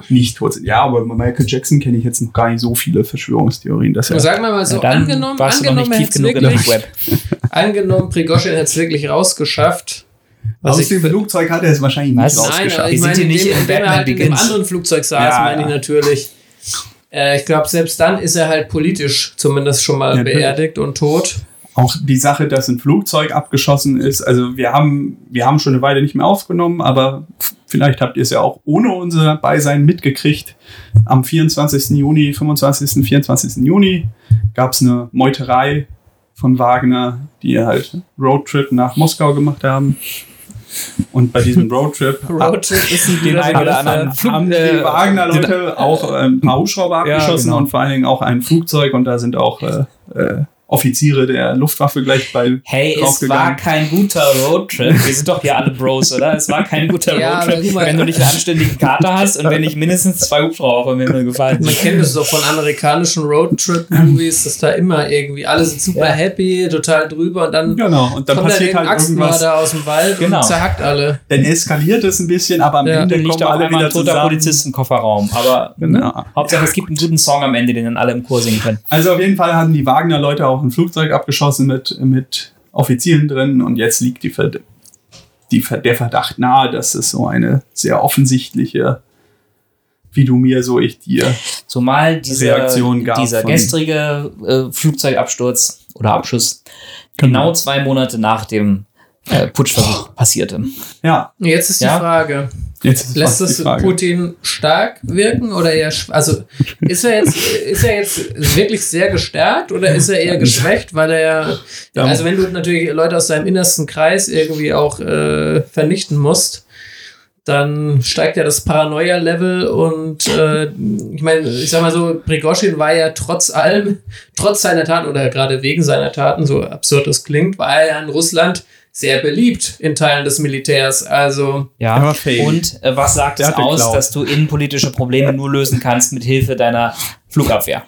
nicht tot sind. Ja, aber bei Michael Jackson kenne ich jetzt noch gar nicht so viele Verschwörungstheorien. Dass er, Sagen wir mal so, Ja, angenommen, angenommen, er tief hätte genug in wirklich, dem Web. angenommen, Prigozhin hätte es wirklich rausgeschafft. Was aus ich dem Flugzeug hat er es wahrscheinlich nicht Nein, Nein, rausgeschafft. Wir ich sind meine, hier indem, nicht in indem er halt in dem Begins. anderen Flugzeug saß, Ja, meine ich ja. natürlich. Äh, ich glaube, selbst dann ist er halt politisch zumindest schon mal Natürlich. beerdigt und tot. Auch die Sache, dass ein Flugzeug abgeschossen ist. Also wir haben, wir haben schon eine Weile nicht mehr aufgenommen, aber vielleicht habt ihr es ja auch ohne unser Beisein mitgekriegt. Am 24. Juni, 25. 24. Juni gab es eine Meuterei von Wagner, die halt Roadtrip nach Moskau gemacht haben. Und bei diesem Roadtrip Roadtrip ist ein Den einen oder anderen ja. Flug- haben die äh, Wagner-Leute auch äh, ein paar Hubschrauber Ja, abgeschossen genau. und vor allen Dingen auch ein Flugzeug und da sind auch äh, äh, Offiziere der Luftwaffe gleich bei Hey, es war kein guter Roadtrip. Wir sind doch hier alle Bros, oder? Es war kein guter Ja, Roadtrip, wenn du nicht einen anständigen Kater hast und wenn nicht mindestens zwei Hubschrauber vom Himmel gefallen Man kennt es doch von amerikanischen Roadtrip-Movies, dass da immer irgendwie alle sind super Ja. happy, total drüber und dann Genau, und dann kommt passiert dann halt irgendwas. Axtmörder aus dem Wald Genau. und zerhackt alle. Dann eskaliert es ein bisschen, aber am Ja. Ende kommen da auch alle wieder ein toter zusammen. Polizist im Kofferraum. Aber Genau. ne? Hauptsache, es gibt einen guten Song am Ende, den dann alle im Chor singen können. Also auf jeden Fall haben die Wagner-Leute auch ein Flugzeug abgeschossen mit, mit Offizieren drin und jetzt liegt die, Verd die, Ver- der Verdacht nahe, dass es so eine sehr offensichtliche, wie du mir, so ich dir. Zumal dieser, Reaktion gab dieser gestrige äh, Flugzeugabsturz oder Abschuss genau zwei Monate nach dem äh, Putschversuch passierte. Ja, Jetzt ist Ja. die Frage, jetzt ist lässt es Frage. Putin stark wirken oder eher, also ist er jetzt, ist er jetzt wirklich sehr gestärkt oder ist er eher geschwächt, weil er, Ja. also wenn du natürlich Leute aus seinem innersten Kreis irgendwie auch äh, vernichten musst, dann steigt ja das Paranoia-Level und äh, ich meine, ich sag mal so, Prigozhin war ja trotz allem, trotz seiner Taten oder gerade wegen seiner Taten, so absurd es klingt, war er ja in Russland sehr beliebt in Teilen des Militärs. Also Ja. Und äh, was sagt Der es aus, geklaut. dass du innenpolitische Probleme nur lösen kannst mit Hilfe deiner Flugabwehr?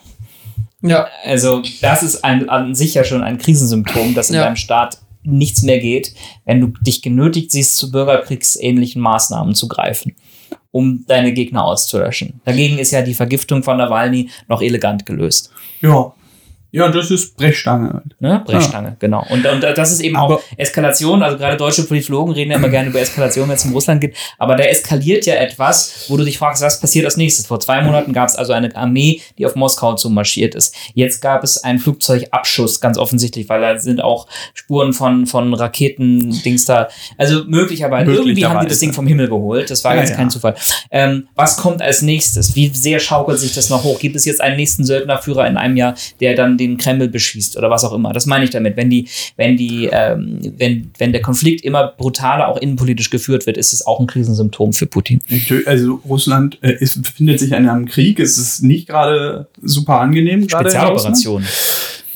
ja, Also, das ist ein, an sich ja schon ein Krisensymptom, dass in Ja. deinem Staat nichts mehr geht, wenn du dich genötigt siehst, zu bürgerkriegsähnlichen Maßnahmen zu greifen, um deine Gegner auszulöschen. Dagegen ist ja die Vergiftung von Nawalny noch elegant gelöst. Ja. Ja, das ist Brechstange. halt. Ne? Brechstange, genau. Und, und das ist eben Aber- auch Eskalation. Also gerade deutsche Politologen reden ja immer gerne über Eskalation, wenn es um Russland geht. Aber da eskaliert ja etwas, wo du dich fragst, was passiert als nächstes. Vor zwei Monaten gab es also eine Armee, die auf Moskau zumarschiert ist. Jetzt gab es einen Flugzeugabschuss, ganz offensichtlich, weil da sind auch Spuren von, von Raketen-Dings da. Also möglicherweise, irgendwie haben die Möglicherweise. das Ding vom Himmel geholt. Das war Ja, jetzt ja. kein Zufall. Ähm, was kommt als nächstes? Wie sehr schaukelt sich das noch hoch? Gibt es jetzt einen nächsten Söldnerführer in einem Jahr, der dann den Kreml beschießt oder was auch immer? Das meine ich damit. Wenn die, wenn die, ähm, wenn, wenn der Konflikt immer brutaler auch innenpolitisch geführt wird, ist es auch ein Krisensymptom für Putin. Also Russland äh, ist, befindet sich in einem Krieg. Es ist nicht gerade super angenehm. Spezialoperation.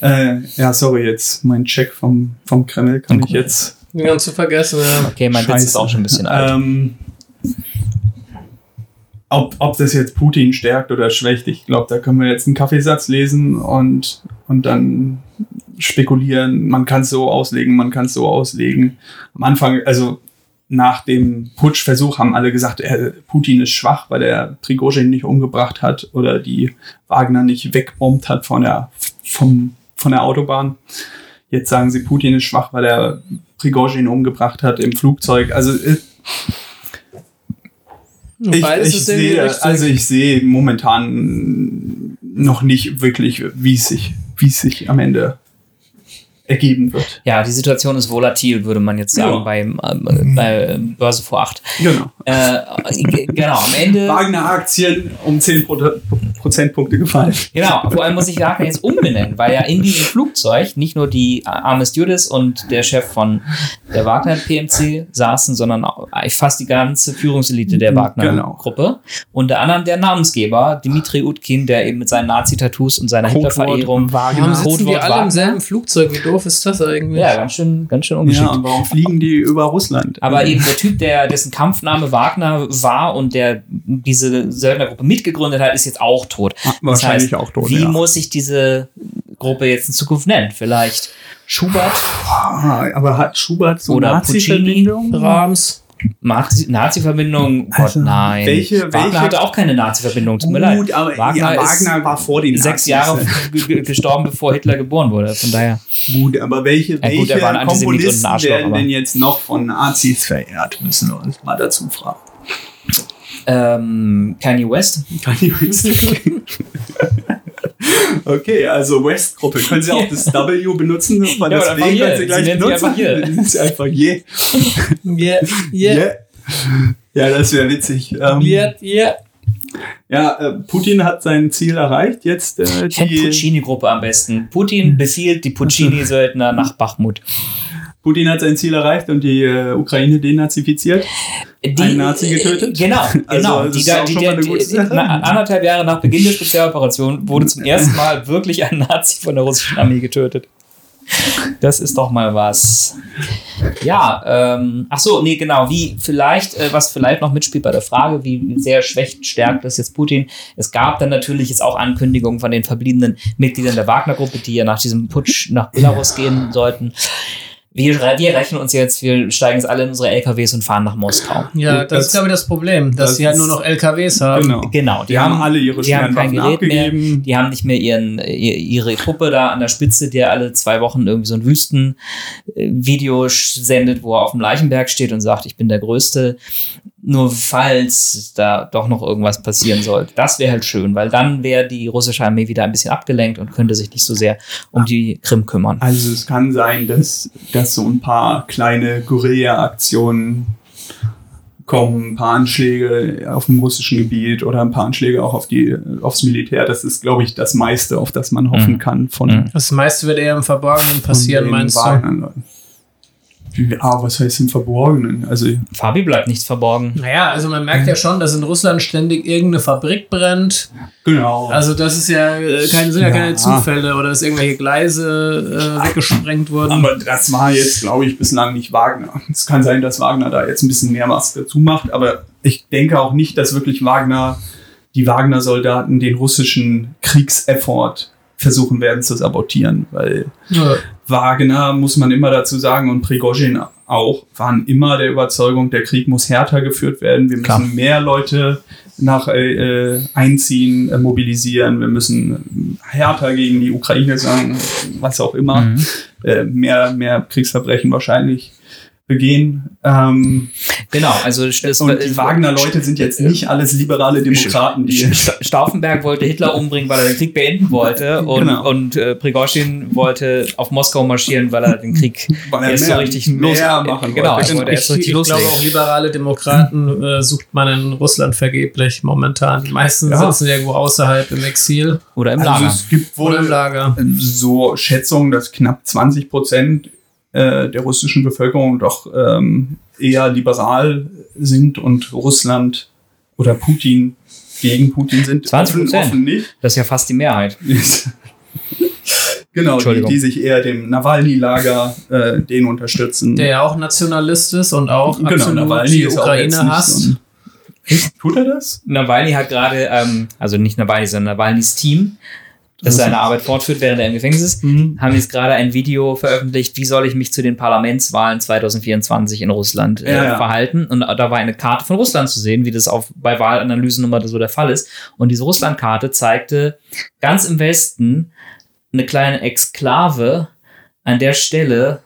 Äh, ja, sorry, jetzt mein Check vom, vom Kreml kann ich jetzt ganz zu vergessen. Ja. Okay, mein Witz ist Scheiße. auch schon ein bisschen alt. Ähm, ob, ob das jetzt Putin stärkt oder schwächt, ich glaube, da können wir jetzt einen Kaffeesatz lesen und, und dann spekulieren. Man kann es so auslegen, man kann es so auslegen. Am Anfang, also nach dem Putschversuch haben alle gesagt, äh, Putin ist schwach, weil er Prigozhin nicht umgebracht hat oder die Wagner nicht wegbombt hat von der, vom, von der Autobahn. Jetzt sagen sie, Putin ist schwach, weil er Prigozhin umgebracht hat im Flugzeug. Also äh, ich, ich sehe, also ich sehe momentan noch nicht wirklich, wie es sich, wie es sich am Ende ergeben wird. Ja, die Situation ist volatil, würde man jetzt sagen, Ja. beim, äh, bei Börse vor acht. Genau. Äh, g- genau, am Ende. Wagner-Aktien um 10 Pro Prozentpunkte gefallen. Genau, vor allem muss ich Wagner jetzt umbenennen, weil ja in diesem Flugzeug nicht nur die arme Stewardess und der Chef von der Wagner PMC saßen, sondern auch fast die ganze Führungselite der Genau. Wagner-Gruppe. Unter anderem der Namensgeber Dimitri Utkin, der eben mit seinen Nazi-Tattoos und seiner Hitler-Verehrung. Warum Wagner. sitzen die alle im Wagner? selben Flugzeug? Wie doof ist das eigentlich? Ja, ganz schön, ganz schön ungeschickt. Ja, und warum fliegen die über Russland? Aber eben der Typ, der dessen Kampfname Wagner war und der diese Söldnergruppe mitgegründet hat, ist jetzt auch tot. wahrscheinlich auch tot, Wie ja. muss sich diese Gruppe jetzt in Zukunft nennen? Vielleicht Schubert, Ah, aber hat Schubert so Oder Nazi-Verbindung? Brahms. Nazi- Nazi-Verbindung? Gott, Also, nein. welche- Wagner welche- hatte auch keine Nazi-Verbindung, tut mir Gut, leid. aber Wagner, ja, ist Wagner war vor den sechs. Jahre gestorben, bevor Hitler geboren wurde. Von daher. Gut, aber welche, Ja, gut, welche Komponisten werden aber- denn jetzt noch von Nazis verehrt? Müssen wir uns mal dazu fragen. Ähm, Kanye West. Kanye West. Okay, also West-Gruppe. Können Sie auch das W benutzen? Ja, das W können Sie gleich sie benutzen. einfach hier. Das ist einfach je. Yeah, yeah, Yeah. Ja, das wäre witzig. Ähm, yeah, yeah. ja, äh, Putin hat sein Ziel erreicht. Jetzt äh, die, Puccini-Gruppe am besten. Putin befiehlt die Puccini-Söldner nach Bachmut. Putin hat sein Ziel erreicht und die äh, Ukraine denazifiziert. Die, Einen Nazi getötet? Genau, genau. die, da, die, die, Sache. na, anderthalb Jahre nach Beginn der Spezialoperation wurde zum ersten Mal wirklich ein Nazi von der russischen Armee getötet. Das ist doch mal was. Ja, ähm, ach so, nee, genau. Wie vielleicht, äh, was vielleicht noch mitspielt bei der Frage, wie sehr schwächt, stärkt das jetzt Putin? Es gab dann natürlich jetzt auch Ankündigungen von den verbliebenen Mitgliedern der Wagner-Gruppe, die ja nach diesem Putsch nach Belarus gehen sollten. Wir, wir rechnen uns jetzt, wir steigen jetzt alle in unsere LKWs und fahren nach Moskau. Ja, das, das- ist, glaube ich, das Problem, dass das sie halt nur noch LKWs haben. Genau. Genau, Die haben alle ihre die haben kein Gerät Waffen mehr, abgegeben. die haben nicht mehr ihren, ihr- ihre Truppe da an der Spitze, der alle zwei Wochen irgendwie so ein Wüstenvideo sendet, wo er auf dem Leichenberg steht und sagt, ich bin der Größte. Nur falls da doch noch irgendwas passieren sollte. Das wäre halt schön, weil dann wäre die russische Armee wieder ein bisschen abgelenkt und könnte sich nicht so sehr um die Krim kümmern. Also es kann sein, dass, dass so ein paar kleine Guerilla-Aktionen kommen, ein paar Anschläge auf dem russischen Gebiet oder ein paar Anschläge auch auf die, aufs Militär. Das ist, glaube ich, das meiste, auf das man hoffen Mhm. kann von, Mhm. Das meiste wird eher im Verborgenen passieren, meinst du? Wagner-Leuten. Ja, was heißt im Verborgenen? Also Fabi bleibt nichts verborgen. Naja, also man merkt ja schon, dass in Russland ständig irgendeine Fabrik brennt. genau. Also das ist ja äh, keine, sind ja, Ja. keine Zufälle oder dass irgendwelche Gleise äh, weggesprengt wurden. Aber das war jetzt, glaube ich, bislang nicht Wagner. Es kann sein, dass Wagner da jetzt ein bisschen mehr was dazu macht, aber ich denke auch nicht, dass wirklich Wagner, die Wagner-Soldaten den russischen Kriegseffort versuchen werden zu sabotieren, weil Ja. Wagner, muss man immer dazu sagen, und Prigozhin auch, waren immer der Überzeugung, der Krieg muss härter geführt werden. Wir müssen Klar. mehr Leute nach äh, äh, einziehen, äh, mobilisieren. Wir müssen härter gegen die Ukraine sagen, was auch immer. Mhm. Äh, mehr, mehr Kriegsverbrechen wahrscheinlich begehen. Ähm, Genau, also das, und die Wagner-Leute sind jetzt nicht alles liberale Demokraten, die Sta- Stauffenberg wollte Hitler umbringen, weil er den Krieg beenden wollte und, Genau. und äh, Prigozhin wollte auf Moskau marschieren, weil er den Krieg Weil er erst so richtig los machen Genau, wollte. er wollte Ich, erst so richtig ich glaube auch liberale Demokraten äh, sucht man in Russland vergeblich momentan. Die meisten Ja. sitzen irgendwo außerhalb im Exil Oder im also Lager. es gibt oder im wohl Lager. so Schätzungen, dass knapp 20 Prozent äh, der russischen Bevölkerung doch ähm, eher liberal sind und Russland oder Putin gegen Putin sind. 20%? Offen, offen nicht. Das ist ja fast die Mehrheit. genau, die, die sich eher dem Nawalny-Lager äh, den unterstützen. Der ja auch Nationalist ist und auch genau, absolut Nawalny die Ukraine hasst. Tut er das? Nawalny hat gerade, ähm, also nicht Nawalny, sondern Nawalnys Team, das Also- seine Arbeit fortführt, während er im Gefängnis ist, Mhm. haben jetzt gerade ein Video veröffentlicht, wie soll ich mich zu den Parlamentswahlen 2024 in Russland äh, Ja, verhalten. Und da war eine Karte von Russland zu sehen, wie das auf, bei Wahlanalysen immer so der Fall ist. Und diese Russlandkarte zeigte ganz im Westen eine kleine Exklave an der Stelle,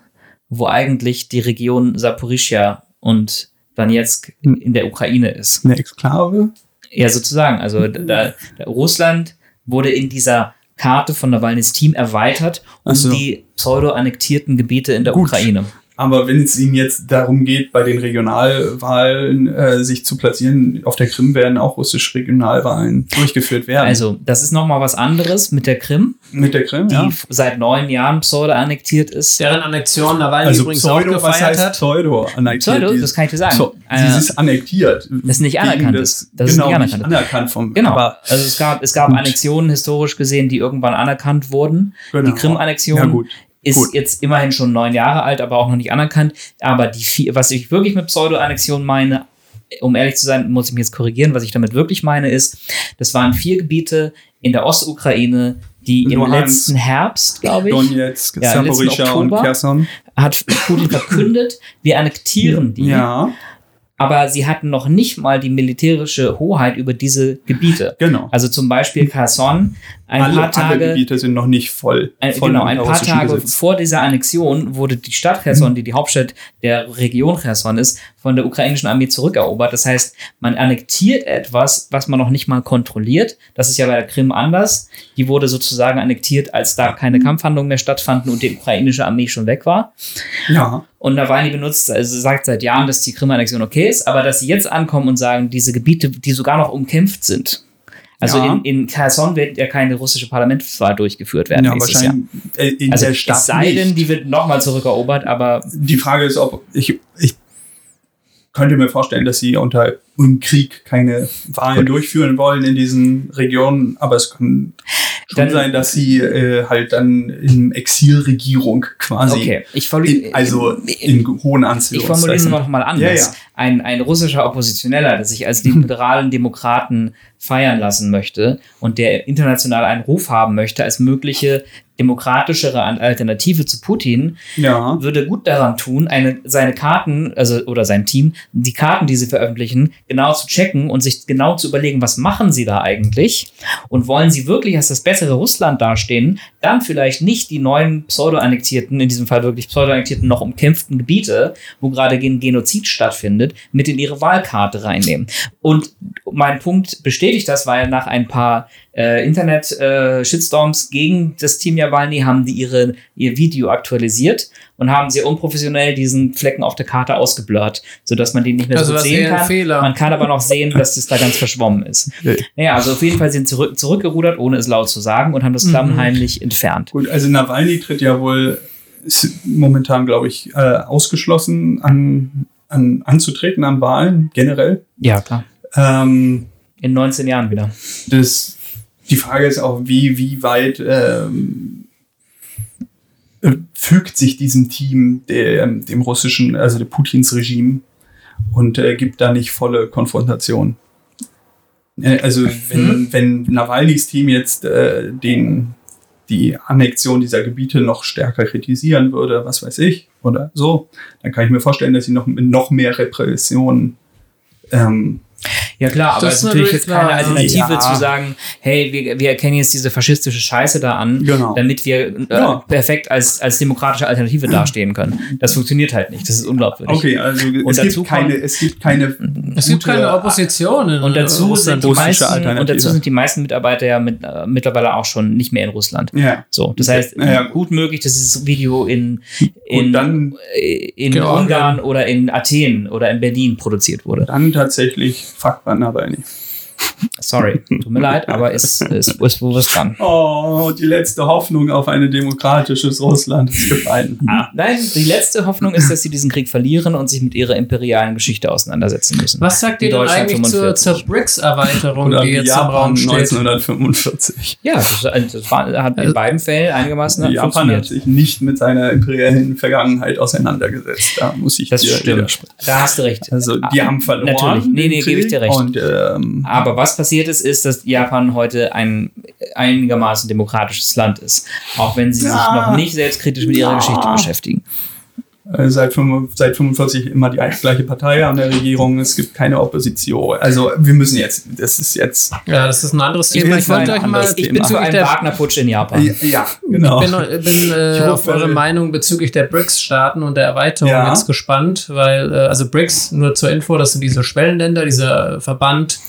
wo eigentlich die Region Saporischia und Donetsk in der Ukraine ist. Eine Exklave? Ja, sozusagen. Also da, da Russland wurde in dieser Karte von Nawalnys Team erweitert um so. die pseudo-annektierten Gebiete in der Gut. Ukraine. Aber wenn es ihnen jetzt darum geht, bei den Regionalwahlen äh, sich zu platzieren, auf der Krim werden auch russische Regionalwahlen durchgeführt werden. Also, das ist nochmal was anderes mit der Krim, mit der Krim, die ja. seit neun Jahren pseudo-annektiert ist. Deren Annexion Nawalny Also übrigens Pseudo, auch was gefeiert heißt hat. Pseudo annektiert? Pseudo, Die- das kann ich dir sagen. So, Äh, dieses annektiert. das nicht Gegen anerkannt das, ist. Das ist genau, nicht nicht anerkannt. anerkannt vom. Genau. Aber also es gab, es gab Gut. Annexionen historisch gesehen, die irgendwann anerkannt wurden. Genau. Die Krim-Annexion Ja, gut. Ist Gut. jetzt immerhin schon neun Jahre alt, aber auch noch nicht anerkannt. Aber die vier, was ich wirklich mit Pseudo-Annexion meine, um ehrlich zu sein, muss ich mich jetzt korrigieren, was ich damit wirklich meine, ist, das waren vier Gebiete in der Ostukraine, die im Luhansk, letzten Herbst, glaube ich, Donetsk, Ja, Saporischschja und. Kherson. hat Putin verkündet, wir annektieren die. Ja. Aber sie hatten noch nicht mal die militärische Hoheit über diese Gebiete. Genau. Also zum Beispiel Kherson, ein alle, paar alle Tage, Gebiete sind noch nicht voll. ein, voll genau, ein paar Tage Besitz. vor dieser Annexion wurde die Stadt Cherson, die die Hauptstadt der Region Cherson ist, von der ukrainischen Armee zurückerobert. Das heißt, man annektiert etwas, was man noch nicht mal kontrolliert. Das ist ja bei der Krim anders. Die wurde sozusagen annektiert, als da keine Kampfhandlungen mehr stattfanden und die ukrainische Armee schon weg war. Ja. Und Nawalny benutzt, also sagt seit Jahren, dass die Krim-Annexion okay ist, aber dass sie jetzt ankommen und sagen, diese Gebiete, die sogar noch umkämpft sind. Also Ja. in, in Kherson wird ja keine russische Parlamentswahl durchgeführt werden Ja, Jahr. wahrscheinlich äh, in Also der Stadt es sei denn, die wird nochmal zurückerobert, aber Die Frage ist, ob ich, ich könnte mir vorstellen, dass sie unter im Krieg keine Wahlen durchführen wollen in diesen Regionen, aber es kann schon Dann- sein, dass sie äh, halt dann in Exilregierung quasi, okay. Ich formuliere, in, also in hohen ich Anführungszeichen. formuliere noch mal anders. Ja, ja. Ein, ein russischer Oppositioneller, der sich als liberalen Demokraten feiern lassen möchte und der international einen Ruf haben möchte als mögliche demokratischere Alternative zu Putin, Ja, würde gut daran tun, eine, seine Karten, also oder sein Team, die Karten, die sie veröffentlichen, genau zu checken und sich genau zu überlegen, was machen sie da eigentlich und wollen sie wirklich als das bessere Russland dastehen, dann vielleicht nicht die neuen pseudo-annektierten, in diesem Fall wirklich pseudo-annektierten, noch umkämpften Gebiete, wo gerade gen Genozid stattfindet, mit in ihre Wahlkarte reinnehmen. Und mein Punkt bestätigt das, weil nach ein paar äh, Internet-Shitstorms gegen das Team Nawalny haben die ihre, ihr Video aktualisiert und haben sehr unprofessionell diesen Flecken auf der Karte ausgeblurrt, sodass man den nicht mehr Also so gut sehen kann. Fehler. Man kann aber noch sehen, dass das da ganz verschwommen ist. Ja. Naja, also auf jeden Fall sind sie zurück, zurückgerudert, ohne es laut zu sagen und haben das klammheimlich entfernt. gut, also Nawalny tritt ja wohl ist momentan, glaube ich, äh, ausgeschlossen an, an anzutreten an Wahlen generell. Ja, klar. Ähm, In 19 Jahren wieder. das, die Frage ist auch, wie, wie weit ähm, äh, fügt sich diesem Team der, dem russischen, also der Putins Regime und äh, gibt da nicht volle Konfrontation. Äh, also wenn, wenn Nawalnys Team jetzt äh, den, die Annexion dieser Gebiete noch stärker kritisieren würde, was weiß ich, oder so, dann kann ich mir vorstellen, dass sie noch mit noch mehr Repressionen ähm, Ja klar, aber Das es ist natürlich jetzt keine. Alternative Ja. zu sagen, hey, wir, wir erkennen jetzt diese faschistische Scheiße da an, Genau. damit wir äh, Ja. perfekt als, als demokratische Alternative dastehen können. Das funktioniert halt nicht. Das ist unglaubwürdig. Okay, also es dazu gibt, keine, kommt- es gibt keine. Es gibt keine Opposition in Und dazu, sind die meisten, und dazu sind die meisten Mitarbeiter ja mit, äh, mittlerweile auch schon nicht mehr in Russland. Ja. So, das heißt, Ja. gut möglich, dass dieses Video in, in, Und dann- äh, in Georgien. Ungarn oder in Athen oder in Berlin produziert wurde. Dann tatsächlich fuck man aber nicht. Sorry, tut mir leid, aber es ist, ist wo wir es dran. Oh, die letzte Hoffnung auf ein demokratisches Russland ist gefallen. Nein, die letzte Hoffnung ist, dass sie diesen Krieg verlieren und sich mit ihrer imperialen Geschichte auseinandersetzen müssen. Was sagt Die ihr denn eigentlich zur, 45? zur BRICS-Erweiterung, die jetzt im Japan Raum steht? 1945. Ja, das, das war, hat in beiden Fällen einigermaßen Japan hat funktioniert. sich nicht mit seiner imperialen Vergangenheit auseinandergesetzt. Da muss ich Das dir stimmt. widersprechen. Da hast du recht. Also die haben verloren. Natürlich. Nee, nee, gebe ich dir recht. Und ähm, Aber was passiert ist, ist, dass Japan heute ein einigermaßen demokratisches Land ist. Auch wenn sie sich Ja. noch nicht selbstkritisch mit ihrer Ja. Geschichte beschäftigen. äh, seit, 5 seit 45 immer die gleiche Partei an der Regierung. Es gibt keine Opposition. Also wir müssen jetzt, das ist jetzt. Ja, das ist ein anderes Ich Thema. Ich wollte ein euch mal Ich bin einen der Wagner-Putsch in Japan. Ja, genau. Ich bin, bin äh, Ich auf eure Meinung bezüglich der BRICS-Staaten und der Erweiterung Ja. jetzt gespannt, weil, äh, also BRICS, nur zur Info, das sind diese Schwellenländer, dieser Verband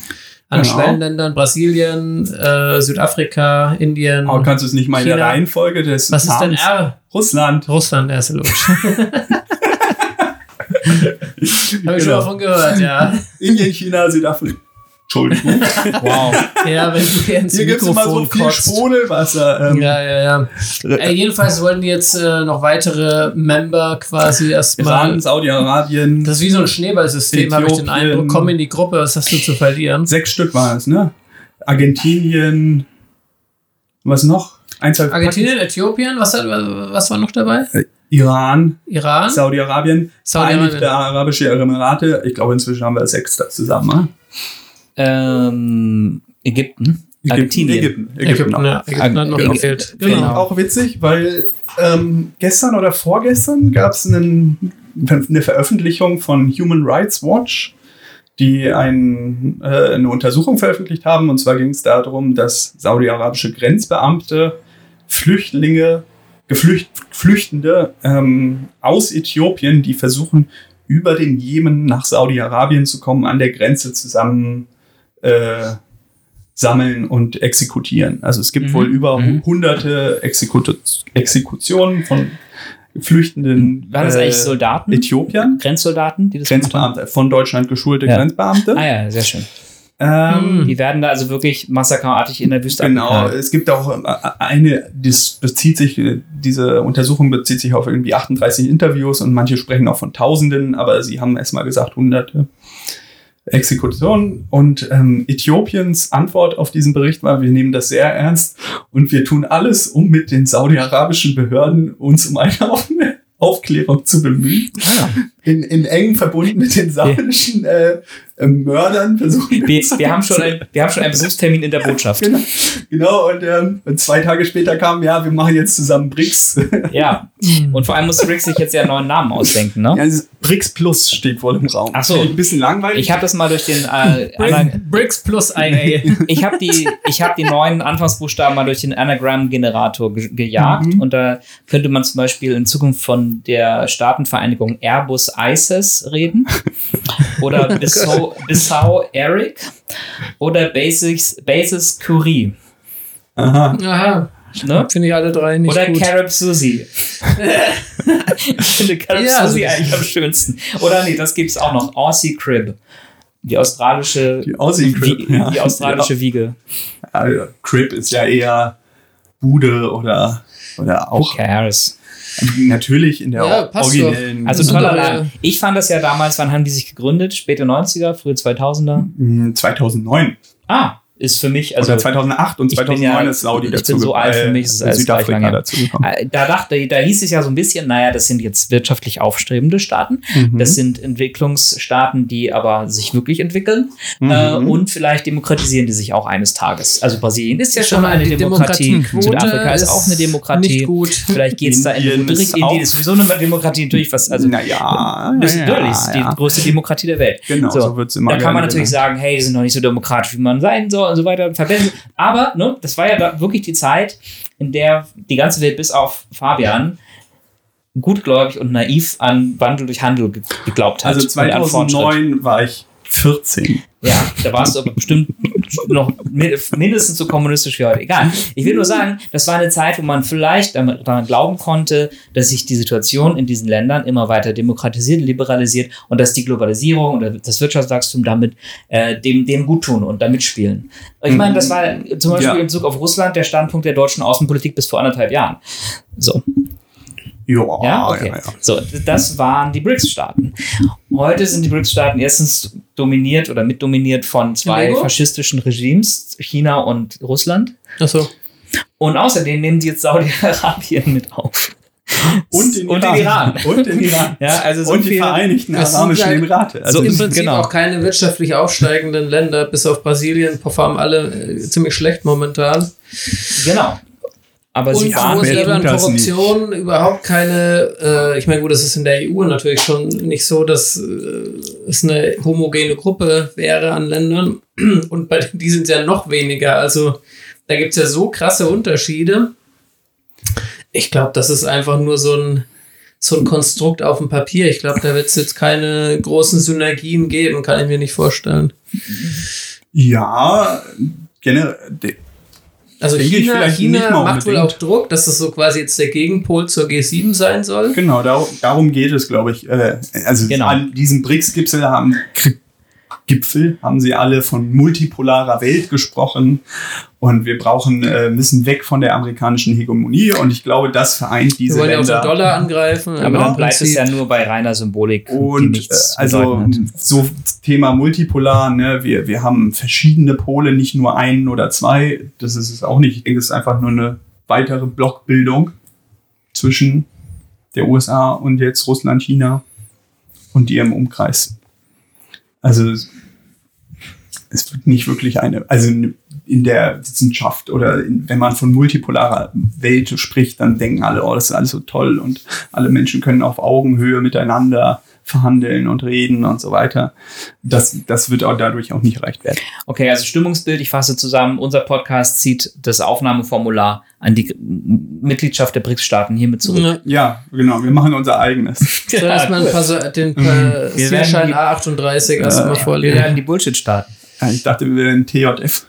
an Genau. Schwellenländern, Brasilien, äh, Südafrika, Indien. Aber kannst du es nicht mal in der. Reihenfolge des Was ist denn Namens- R? Russland. Russland, ja, ist ja logisch. Habe ich schon Genau. davon gehört, ja. Indien, China, Südafrika. Entschuldigung. Wow. Ja, wenn du hier ins Hier gibt es immer so viel kotzt. Sprudelwasser. Ähm, Ja, ja, ja. Äh, jedenfalls wollen die jetzt äh, noch weitere Member quasi erstmal. Iran, Saudi-Arabien. Das ist wie so ein Schneeballsystem, habe ich den. Eindruck. Komm in die Gruppe, was hast du zu verlieren? Sechs Stück war es, ne? Argentinien. Was noch? Eins, zwei, Argentinien, Äthiopien, was, was war noch dabei? Iran, Iran? Saudi-Arabien, Saudi-Arabien. Vereinigte Arabische Emirate. Ich glaube, inzwischen haben wir sechs da zusammen. Ne? Ähm, Ägypten. Argentinien. Ägypten. Ägypten, Ägypten, noch. ja, Ägypten hat noch Genau. gefehlt. Ich Genau. auch witzig, weil ähm, gestern oder vorgestern gab es eine Veröffentlichung von Human Rights Watch, die ein, äh, eine Untersuchung veröffentlicht haben. Und zwar ging es darum, dass saudi-arabische Grenzbeamte Flüchtlinge, Geflücht, Flüchtende ähm, aus Äthiopien, die versuchen, über den Jemen nach Saudi-Arabien zu kommen, an der Grenze zusammen äh, sammeln und exekutieren. Also es gibt Mhm. wohl über Mhm. hunderte Exekut Exekutionen von Flüchtenden Waren das äh, eigentlich Soldaten? Äthiopiern, Grenzsoldaten, die das? Grenzbeamte, von Deutschland geschulte Ja. Grenzbeamte. Ah ja, sehr schön. Ähm, Die werden da also wirklich massakerartig in der Wüste Genau, abgeknallt. es gibt auch äh, eine, das bezieht sich, äh, diese Untersuchung bezieht sich auf irgendwie 38 Interviews und manche sprechen auch von Tausenden, aber sie haben erstmal gesagt Hunderte Exekutionen. Und ähm, Äthiopiens Antwort auf diesen Bericht war, wir nehmen das sehr ernst und wir tun alles, um mit den saudi-arabischen Behörden uns um eine Auf Aufklärung zu bemühen. Ah. In, in eng verbunden mit den saudischen äh, äh, Mördern versuchen Wir, wir, haben schon ein, wir haben schon einen Besuchstermin in der Botschaft. Genau, genau und, ähm, und zwei Tage später kam, ja, wir machen jetzt zusammen BRICS. Ja. Und vor allem muss Rick sich jetzt ja einen neuen Namen ausdenken, ne? ja, BRICS Plus steht wohl im Raum. Ach so. Ein bisschen langweilig. Ich habe das mal durch den äh, Bricks plus IA. ich habe die ich habe die neuen Anfangsbuchstaben mal durch den Anagram Generator ge gejagt Mhm. und da könnte man zum Beispiel in Zukunft von der Staatenvereinigung Airbus ISIS reden oder Bissau, Bissau Eric oder Basics Basis Curie, Aha. Aha. ne? Finde ich alle drei nicht Oder gut. Carib Susie. ich finde Carib Ja, Susie also- eigentlich am schönsten. Oder nee, das gibt's auch noch. Aussie Crib. Die australische, Die Aussie Crib, Wie- ja. die australische Wiege. Also, Crib ist ja eher Bude oder, oder auch Cares. Natürlich in der Ja, passt doch. originellen. Also toller Laden. Ich fand das ja damals, wann haben die sich gegründet? Späte 90er, frühe 2000er? Mm, 2009 Ah, ist für mich, also oder 2008 und ich bin 2009 ja- ist Saudi ich bin dazu so alt, für mich ist es alles gleich Südafrika lange. dazu gekommen. äh, da dachte, da hieß es ja so ein bisschen, naja, das sind jetzt wirtschaftlich aufstrebende Staaten. Mhm. Das sind Entwicklungsstaaten, die aber sich wirklich entwickeln. Mhm. Äh, und vielleicht demokratisieren die sich auch eines Tages. Also Brasilien ist ja schon eine Demokratie. Demokratiequote Südafrika ist ist auch eine Demokratie. nicht gut. Vielleicht geht es da in die Indien gute Richtung. Indien ist sowieso eine Demokratie, natürlich was. Also, naja, das ist ja, natürlich ist die ja. größte Demokratie der Welt. Genau, so wird's immer Da kann man natürlich sagen, hey, die sind noch nicht so demokratisch, wie man sein soll und so weiter. und verbessern. Aber ne, das war ja da wirklich die Zeit, in der die ganze Welt bis auf Fabian gutgläubig und naiv an Wandel durch Handel ge geglaubt hat. Also und an Fortschritt. 2009 war ich 14. Ja, da warst du aber bestimmt noch mi- mindestens so kommunistisch wie heute. Egal. Ich will nur sagen, das war eine Zeit, wo man vielleicht daran glauben konnte, dass sich die Situation in diesen Ländern immer weiter demokratisiert, liberalisiert und dass die Globalisierung oder das Wirtschaftswachstum damit äh, dem, dem gut tun und damit spielen. Ich meine, das war zum Beispiel Ja. in Bezug auf Russland der Standpunkt der deutschen Außenpolitik bis vor anderthalb Jahren. So. Ja, Ja, okay. ja, ja. So, das waren die BRICS-Staaten. Heute sind die BRICS-Staaten erstens dominiert oder mitdominiert von zwei Lego? faschistischen Regimes, China und Russland. Achso. Und außerdem nehmen die jetzt Saudi-Arabien mit auf. Und den Und den Iran. Und den Iran. Ja, also so und die viel- Vereinigten Arabischen Emirate. Also So Im Prinzip genau. auch keine wirtschaftlich aufsteigenden Länder, bis auf Brasilien, performen alle äh, ziemlich schlecht momentan. Genau. Aber sie Und waren hohes Level an Korruption, überhaupt keine, äh, ich meine, gut, das ist in der EU natürlich schon nicht so, dass äh, es eine homogene Gruppe wäre an Ländern. Und bei die sind es ja noch weniger. Also da gibt es ja so krasse Unterschiede. Ich glaube, das ist einfach nur so ein, so ein Konstrukt auf dem Papier. Ich glaube, da wird es jetzt keine großen Synergien geben, kann ich mir nicht vorstellen. ja, generell. Also China, China macht wohl auch Druck, dass das so quasi jetzt der Gegenpol zur G7 sein soll. Genau, darum, darum geht es, glaube ich. Äh, also Genau. an diesem BRICS-Gipfel haben Gipfel haben sie alle von multipolarer Welt gesprochen und wir brauchen äh, müssen weg von der amerikanischen Hegemonie und ich glaube, das vereint Wir diese wollen ja auch Länder. den Dollar angreifen. aber dann bleibt es ja nur bei reiner Symbolik, die Und äh, nichts also so Thema multipolar, ne, wir, wir haben verschiedene Pole, nicht nur einen oder zwei. Das ist es auch nicht. Ich denke, es ist einfach nur eine weitere Blockbildung zwischen der USA und jetzt Russland, China und ihrem Umkreis. Also es- wird nicht wirklich eine, also in der Wissenschaft oder in, wenn man von multipolarer Welt spricht, dann denken alle, oh, das ist alles so toll und alle Menschen können auf Augenhöhe miteinander verhandeln und reden und so weiter. Das, das wird auch dadurch auch nicht erreicht werden. Okay, also Stimmungsbild, ich fasse zusammen. Unser Podcast zieht das Aufnahmeformular an die Mitgliedschaft der BRICS-Staaten hiermit zurück. Ja. Ja, genau. Wir machen unser eigenes. So, erstmal ein paar, so- den äh, Wir die- A38 erstmal Wir vorlegen. werden die Bullshit-Staaten. Ja, ich dachte, wir wären TJF.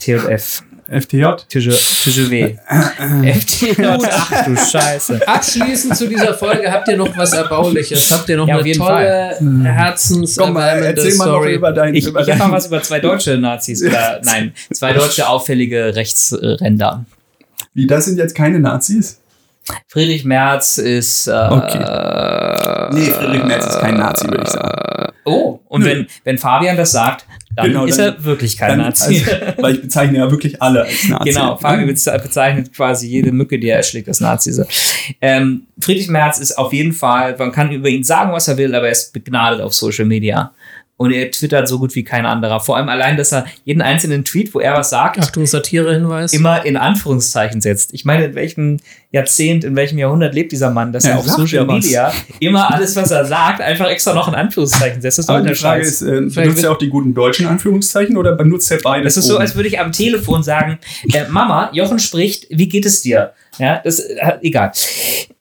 TJF. FTJ. TJW. FTJ. Ach du Scheiße. Abschließend zu dieser Folge habt ihr noch was Erbauliches? Habt ihr noch Ja, eine tolle, herzenserwärmende erzähl mal noch Story? über dein, Ich, ich über habe dein noch was über zwei deutsche Nazis. Oder, nein, zwei deutsche auffällige Rechtsränder. Wie, das sind jetzt keine Nazis? Friedrich Merz ist. Äh, Okay. Nee, Friedrich Merz ist kein Nazi, würde ich sagen. Oh, und Nö. wenn, wenn Fabian das sagt, dann Genau, ist dann- er wirklich kein Nazi. also, weil ich bezeichne ja wirklich alle als Nazi. Genau, Fabian beze- bezeichnet quasi jede Mücke, die er erschlägt, als Nazi. So. Ähm, Friedrich Merz ist auf jeden Fall, man kann über ihn sagen, was er will, aber er ist begnadet auf Social Media. Und er twittert so gut wie kein anderer. Vor allem allein, dass er jeden einzelnen Tweet, wo er was sagt, Achtung, Satire-Hinweis. immer in Anführungszeichen setzt. Ich meine, in welchem Jahrzehnt, in welchem Jahrhundert lebt dieser Mann, dass Ja, er auf Social. Media immer alles, was er sagt, einfach extra noch in Anführungszeichen setzt. Das ist doch Aber die Frage Scheiß. ist, äh, benutzt er auch die guten deutschen Anführungszeichen oder benutzt er beide? Das ist so, als würde ich am Telefon sagen, äh, Mama, Jochen spricht, wie geht es dir? Ja, das äh, egal.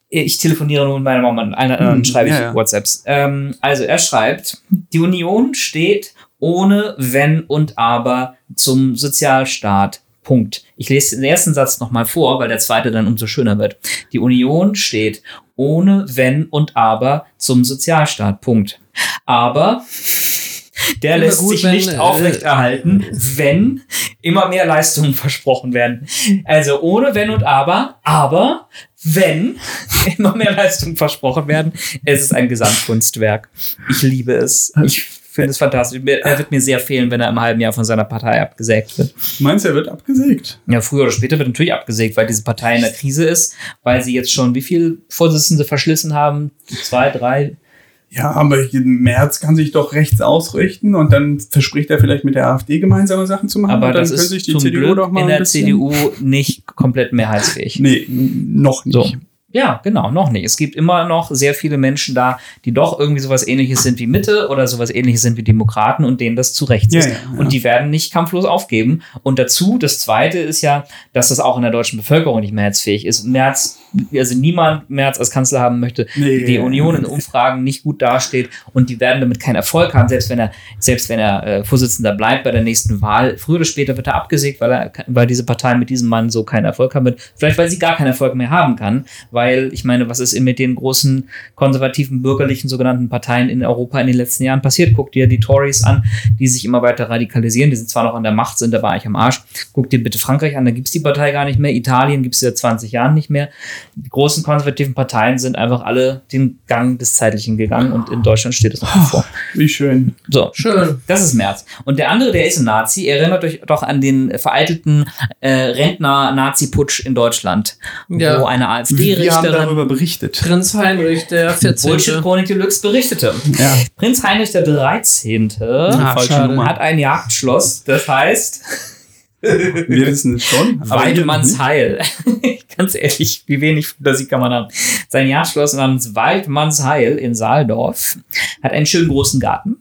Ich telefoniere nur mit meiner Mama, und einer anderen Hm, schreibe ich ja, ja. WhatsApps. Ähm, also er schreibt, die Union steht ohne Wenn und Aber zum Sozialstaat. Punkt. Ich lese den ersten Satz nochmal vor, weil der zweite dann umso schöner wird. Die Union steht ohne Wenn und Aber zum Sozialstaat. Punkt. Aber der lässt gut, sich wenn, nicht äh, aufrechterhalten, wenn immer mehr Leistungen versprochen werden. Also ohne Wenn und Aber, aber wenn immer mehr Leistungen versprochen werden, es ist ein Gesamtkunstwerk. Ich liebe es. Ich finde es fantastisch. Er wird mir sehr fehlen, wenn er im halben Jahr von seiner Partei abgesägt wird. Meinst du, er wird abgesägt? Ja, früher oder später wird natürlich abgesägt, weil diese Partei in der Krise ist, weil sie jetzt schon wie viel Vorsitzende verschlissen haben? Zwei, drei? Ja, aber im März kann sich doch rechts ausrichten und dann verspricht er vielleicht mit der AfD gemeinsame Sachen zu machen. Aber dann das können ist sich die zum CDU Glück doch mal in der CDU nicht komplett mehrheitsfähig. Nee, noch nicht. So. Ja, genau, noch nicht. Es gibt immer noch sehr viele Menschen da, die doch irgendwie sowas ähnliches sind wie Mitte oder sowas ähnliches sind wie Demokraten und denen das zu rechts Ja, ist. ja, ja. Und die werden nicht kampflos aufgeben. Und dazu, das zweite ist ja, dass das auch in der deutschen Bevölkerung nicht mehrheitsfähig ist. Merz, also niemand Merz als Kanzler haben möchte, Nee. die Union in Umfragen nicht gut dasteht und die werden damit keinen Erfolg haben, selbst wenn er, selbst wenn er äh, Vorsitzender bleibt bei der nächsten Wahl. Früher oder später wird er abgesägt, weil er, weil diese Partei mit diesem Mann so keinen Erfolg haben wird. Vielleicht, weil sie gar keinen Erfolg mehr haben kann, weil ich meine, was ist mit den großen konservativen bürgerlichen sogenannten Parteien in Europa in den letzten Jahren passiert? Guck dir die Tories an, die sich immer weiter radikalisieren. Die sind zwar noch an der Macht, sind aber eigentlich am Arsch. Guck dir bitte Frankreich an, da gibt's die Partei gar nicht mehr. Italien gibt's seit 20 Jahren nicht mehr. Die großen konservativen Parteien sind einfach alle den Gang des Zeitlichen gegangen und in Deutschland steht es noch bevor. Wie schön. So, Schön. das ist Merz. Und der andere, der ist ein Nazi. Erinnert euch doch an den vereitelten äh, Rentner-Nazi-Putsch in Deutschland, Ja. wo eine Wir haben AfD-Richterin darüber berichtet. Prinz Heinrich der 14. Bullshit-Chronik Deluxe berichtete. Ja. Prinz Heinrich der 13. Ah, hat ein Jagdschloss, das heißt Wir wissen es schon. nicht. Heil. Ganz ehrlich, wie wenig Fantasie kann man haben. Sein Jagdschloss namens Waldmanns Heil in Saaldorf hat einen schönen großen Garten.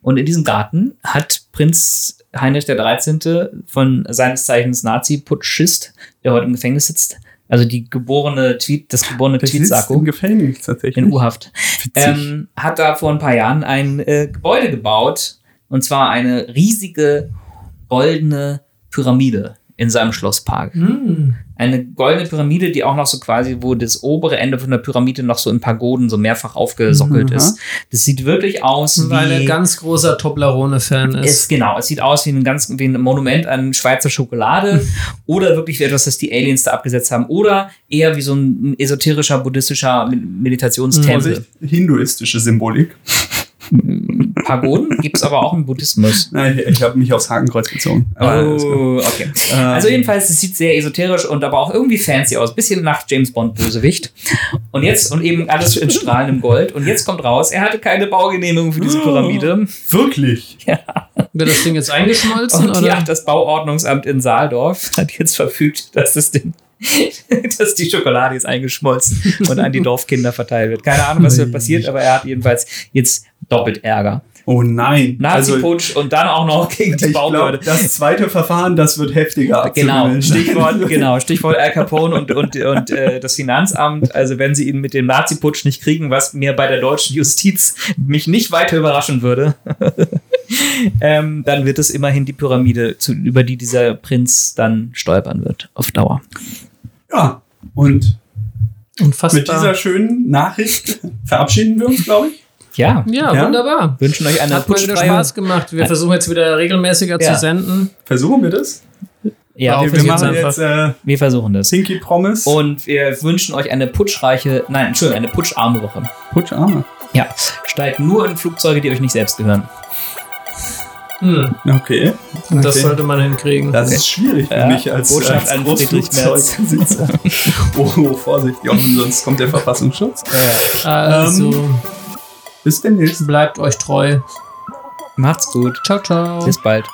Und in diesem Garten hat Prinz Heinrich der 13. von seines Zeichens Nazi-Putschist, der heute im Gefängnis sitzt, also die geborene Tweet, das geborene sitzt im Tweetsacko Gefängnis tatsächlich. in U-Haft, ähm, hat da vor ein paar Jahren ein äh, Gebäude gebaut. Und zwar eine riesige goldene Pyramide in seinem Schlosspark. Hm. Eine goldene Pyramide, die auch noch so quasi, wo das obere Ende von der Pyramide noch so in Pagoden so mehrfach aufgesockelt Mhm, ist. Das sieht wirklich aus Weil wie. ein ganz großer Toblerone-Fan ist. ist, genau, es sieht aus wie ein ganz wie ein Monument an Schweizer Schokolade oder wirklich wie etwas, das die Aliens da abgesetzt haben oder eher wie so ein esoterischer buddhistischer Meditationstempel. Vorsicht, hinduistische Symbolik. Pagoden gibt es aber auch im Buddhismus. Nein, ich, habe mich aufs Hakenkreuz bezogen. Oh, okay. Also jedenfalls, es sieht sehr esoterisch und aber auch irgendwie fancy aus. Bisschen nach James Bond Bösewicht. Und jetzt, und eben alles in strahlendem Gold. Und jetzt kommt raus, er hatte keine Baugenehmigung für diese Pyramide. Wirklich? Wird das Ding jetzt eingeschmolzen? Und oder? ja, das Bauordnungsamt in Saaldorf hat jetzt verfügt, dass das Ding dass die Schokolade jetzt eingeschmolzen und an die Dorfkinder verteilt wird. Keine Ahnung, was da passiert, aber er hat jedenfalls jetzt doppelt Ärger. Oh nein. Nazi-Putsch und dann auch noch gegen die glaub, das zweite Verfahren, das wird heftiger. Genau. Stichwort, genau, Stichwort Al Capone und, und, und äh, das Finanzamt. Also wenn sie ihn mit dem Nazi-Putsch nicht kriegen, was mir bei der deutschen Justiz mich nicht weiter überraschen würde, ähm, dann wird es immerhin die Pyramide, zu, über die dieser Prinz dann stolpern wird, auf Dauer. Ja, und Unfassbar. mit dieser schönen Nachricht verabschieden wir uns, glaube ich. Ja, ja, Ja? wunderbar. wünschen euch eine Hat mal wieder Spaß gemacht. Wir versuchen jetzt wieder regelmäßiger Ja. zu senden. Versuchen wir das? Ja, Auf wir, machen jetzt äh, wir versuchen das. Pinky Promise. Und wir wünschen euch eine putschreiche, nein, Entschuldigung, eine putscharme Woche. Putscharme. Ja, steigt nur in Flugzeuge, die euch nicht selbst gehören. Hm, Okay. Das okay. sollte man hinkriegen. Das ist schwierig für Ja, mich als, Botschaft als. Großflugzeugsitzer. oh, oh, Vorsicht, sonst kommt der Verfassungsschutz. Also, Bis demnächst. bleibt euch treu. Macht's gut. Ciao, ciao. Bis bald.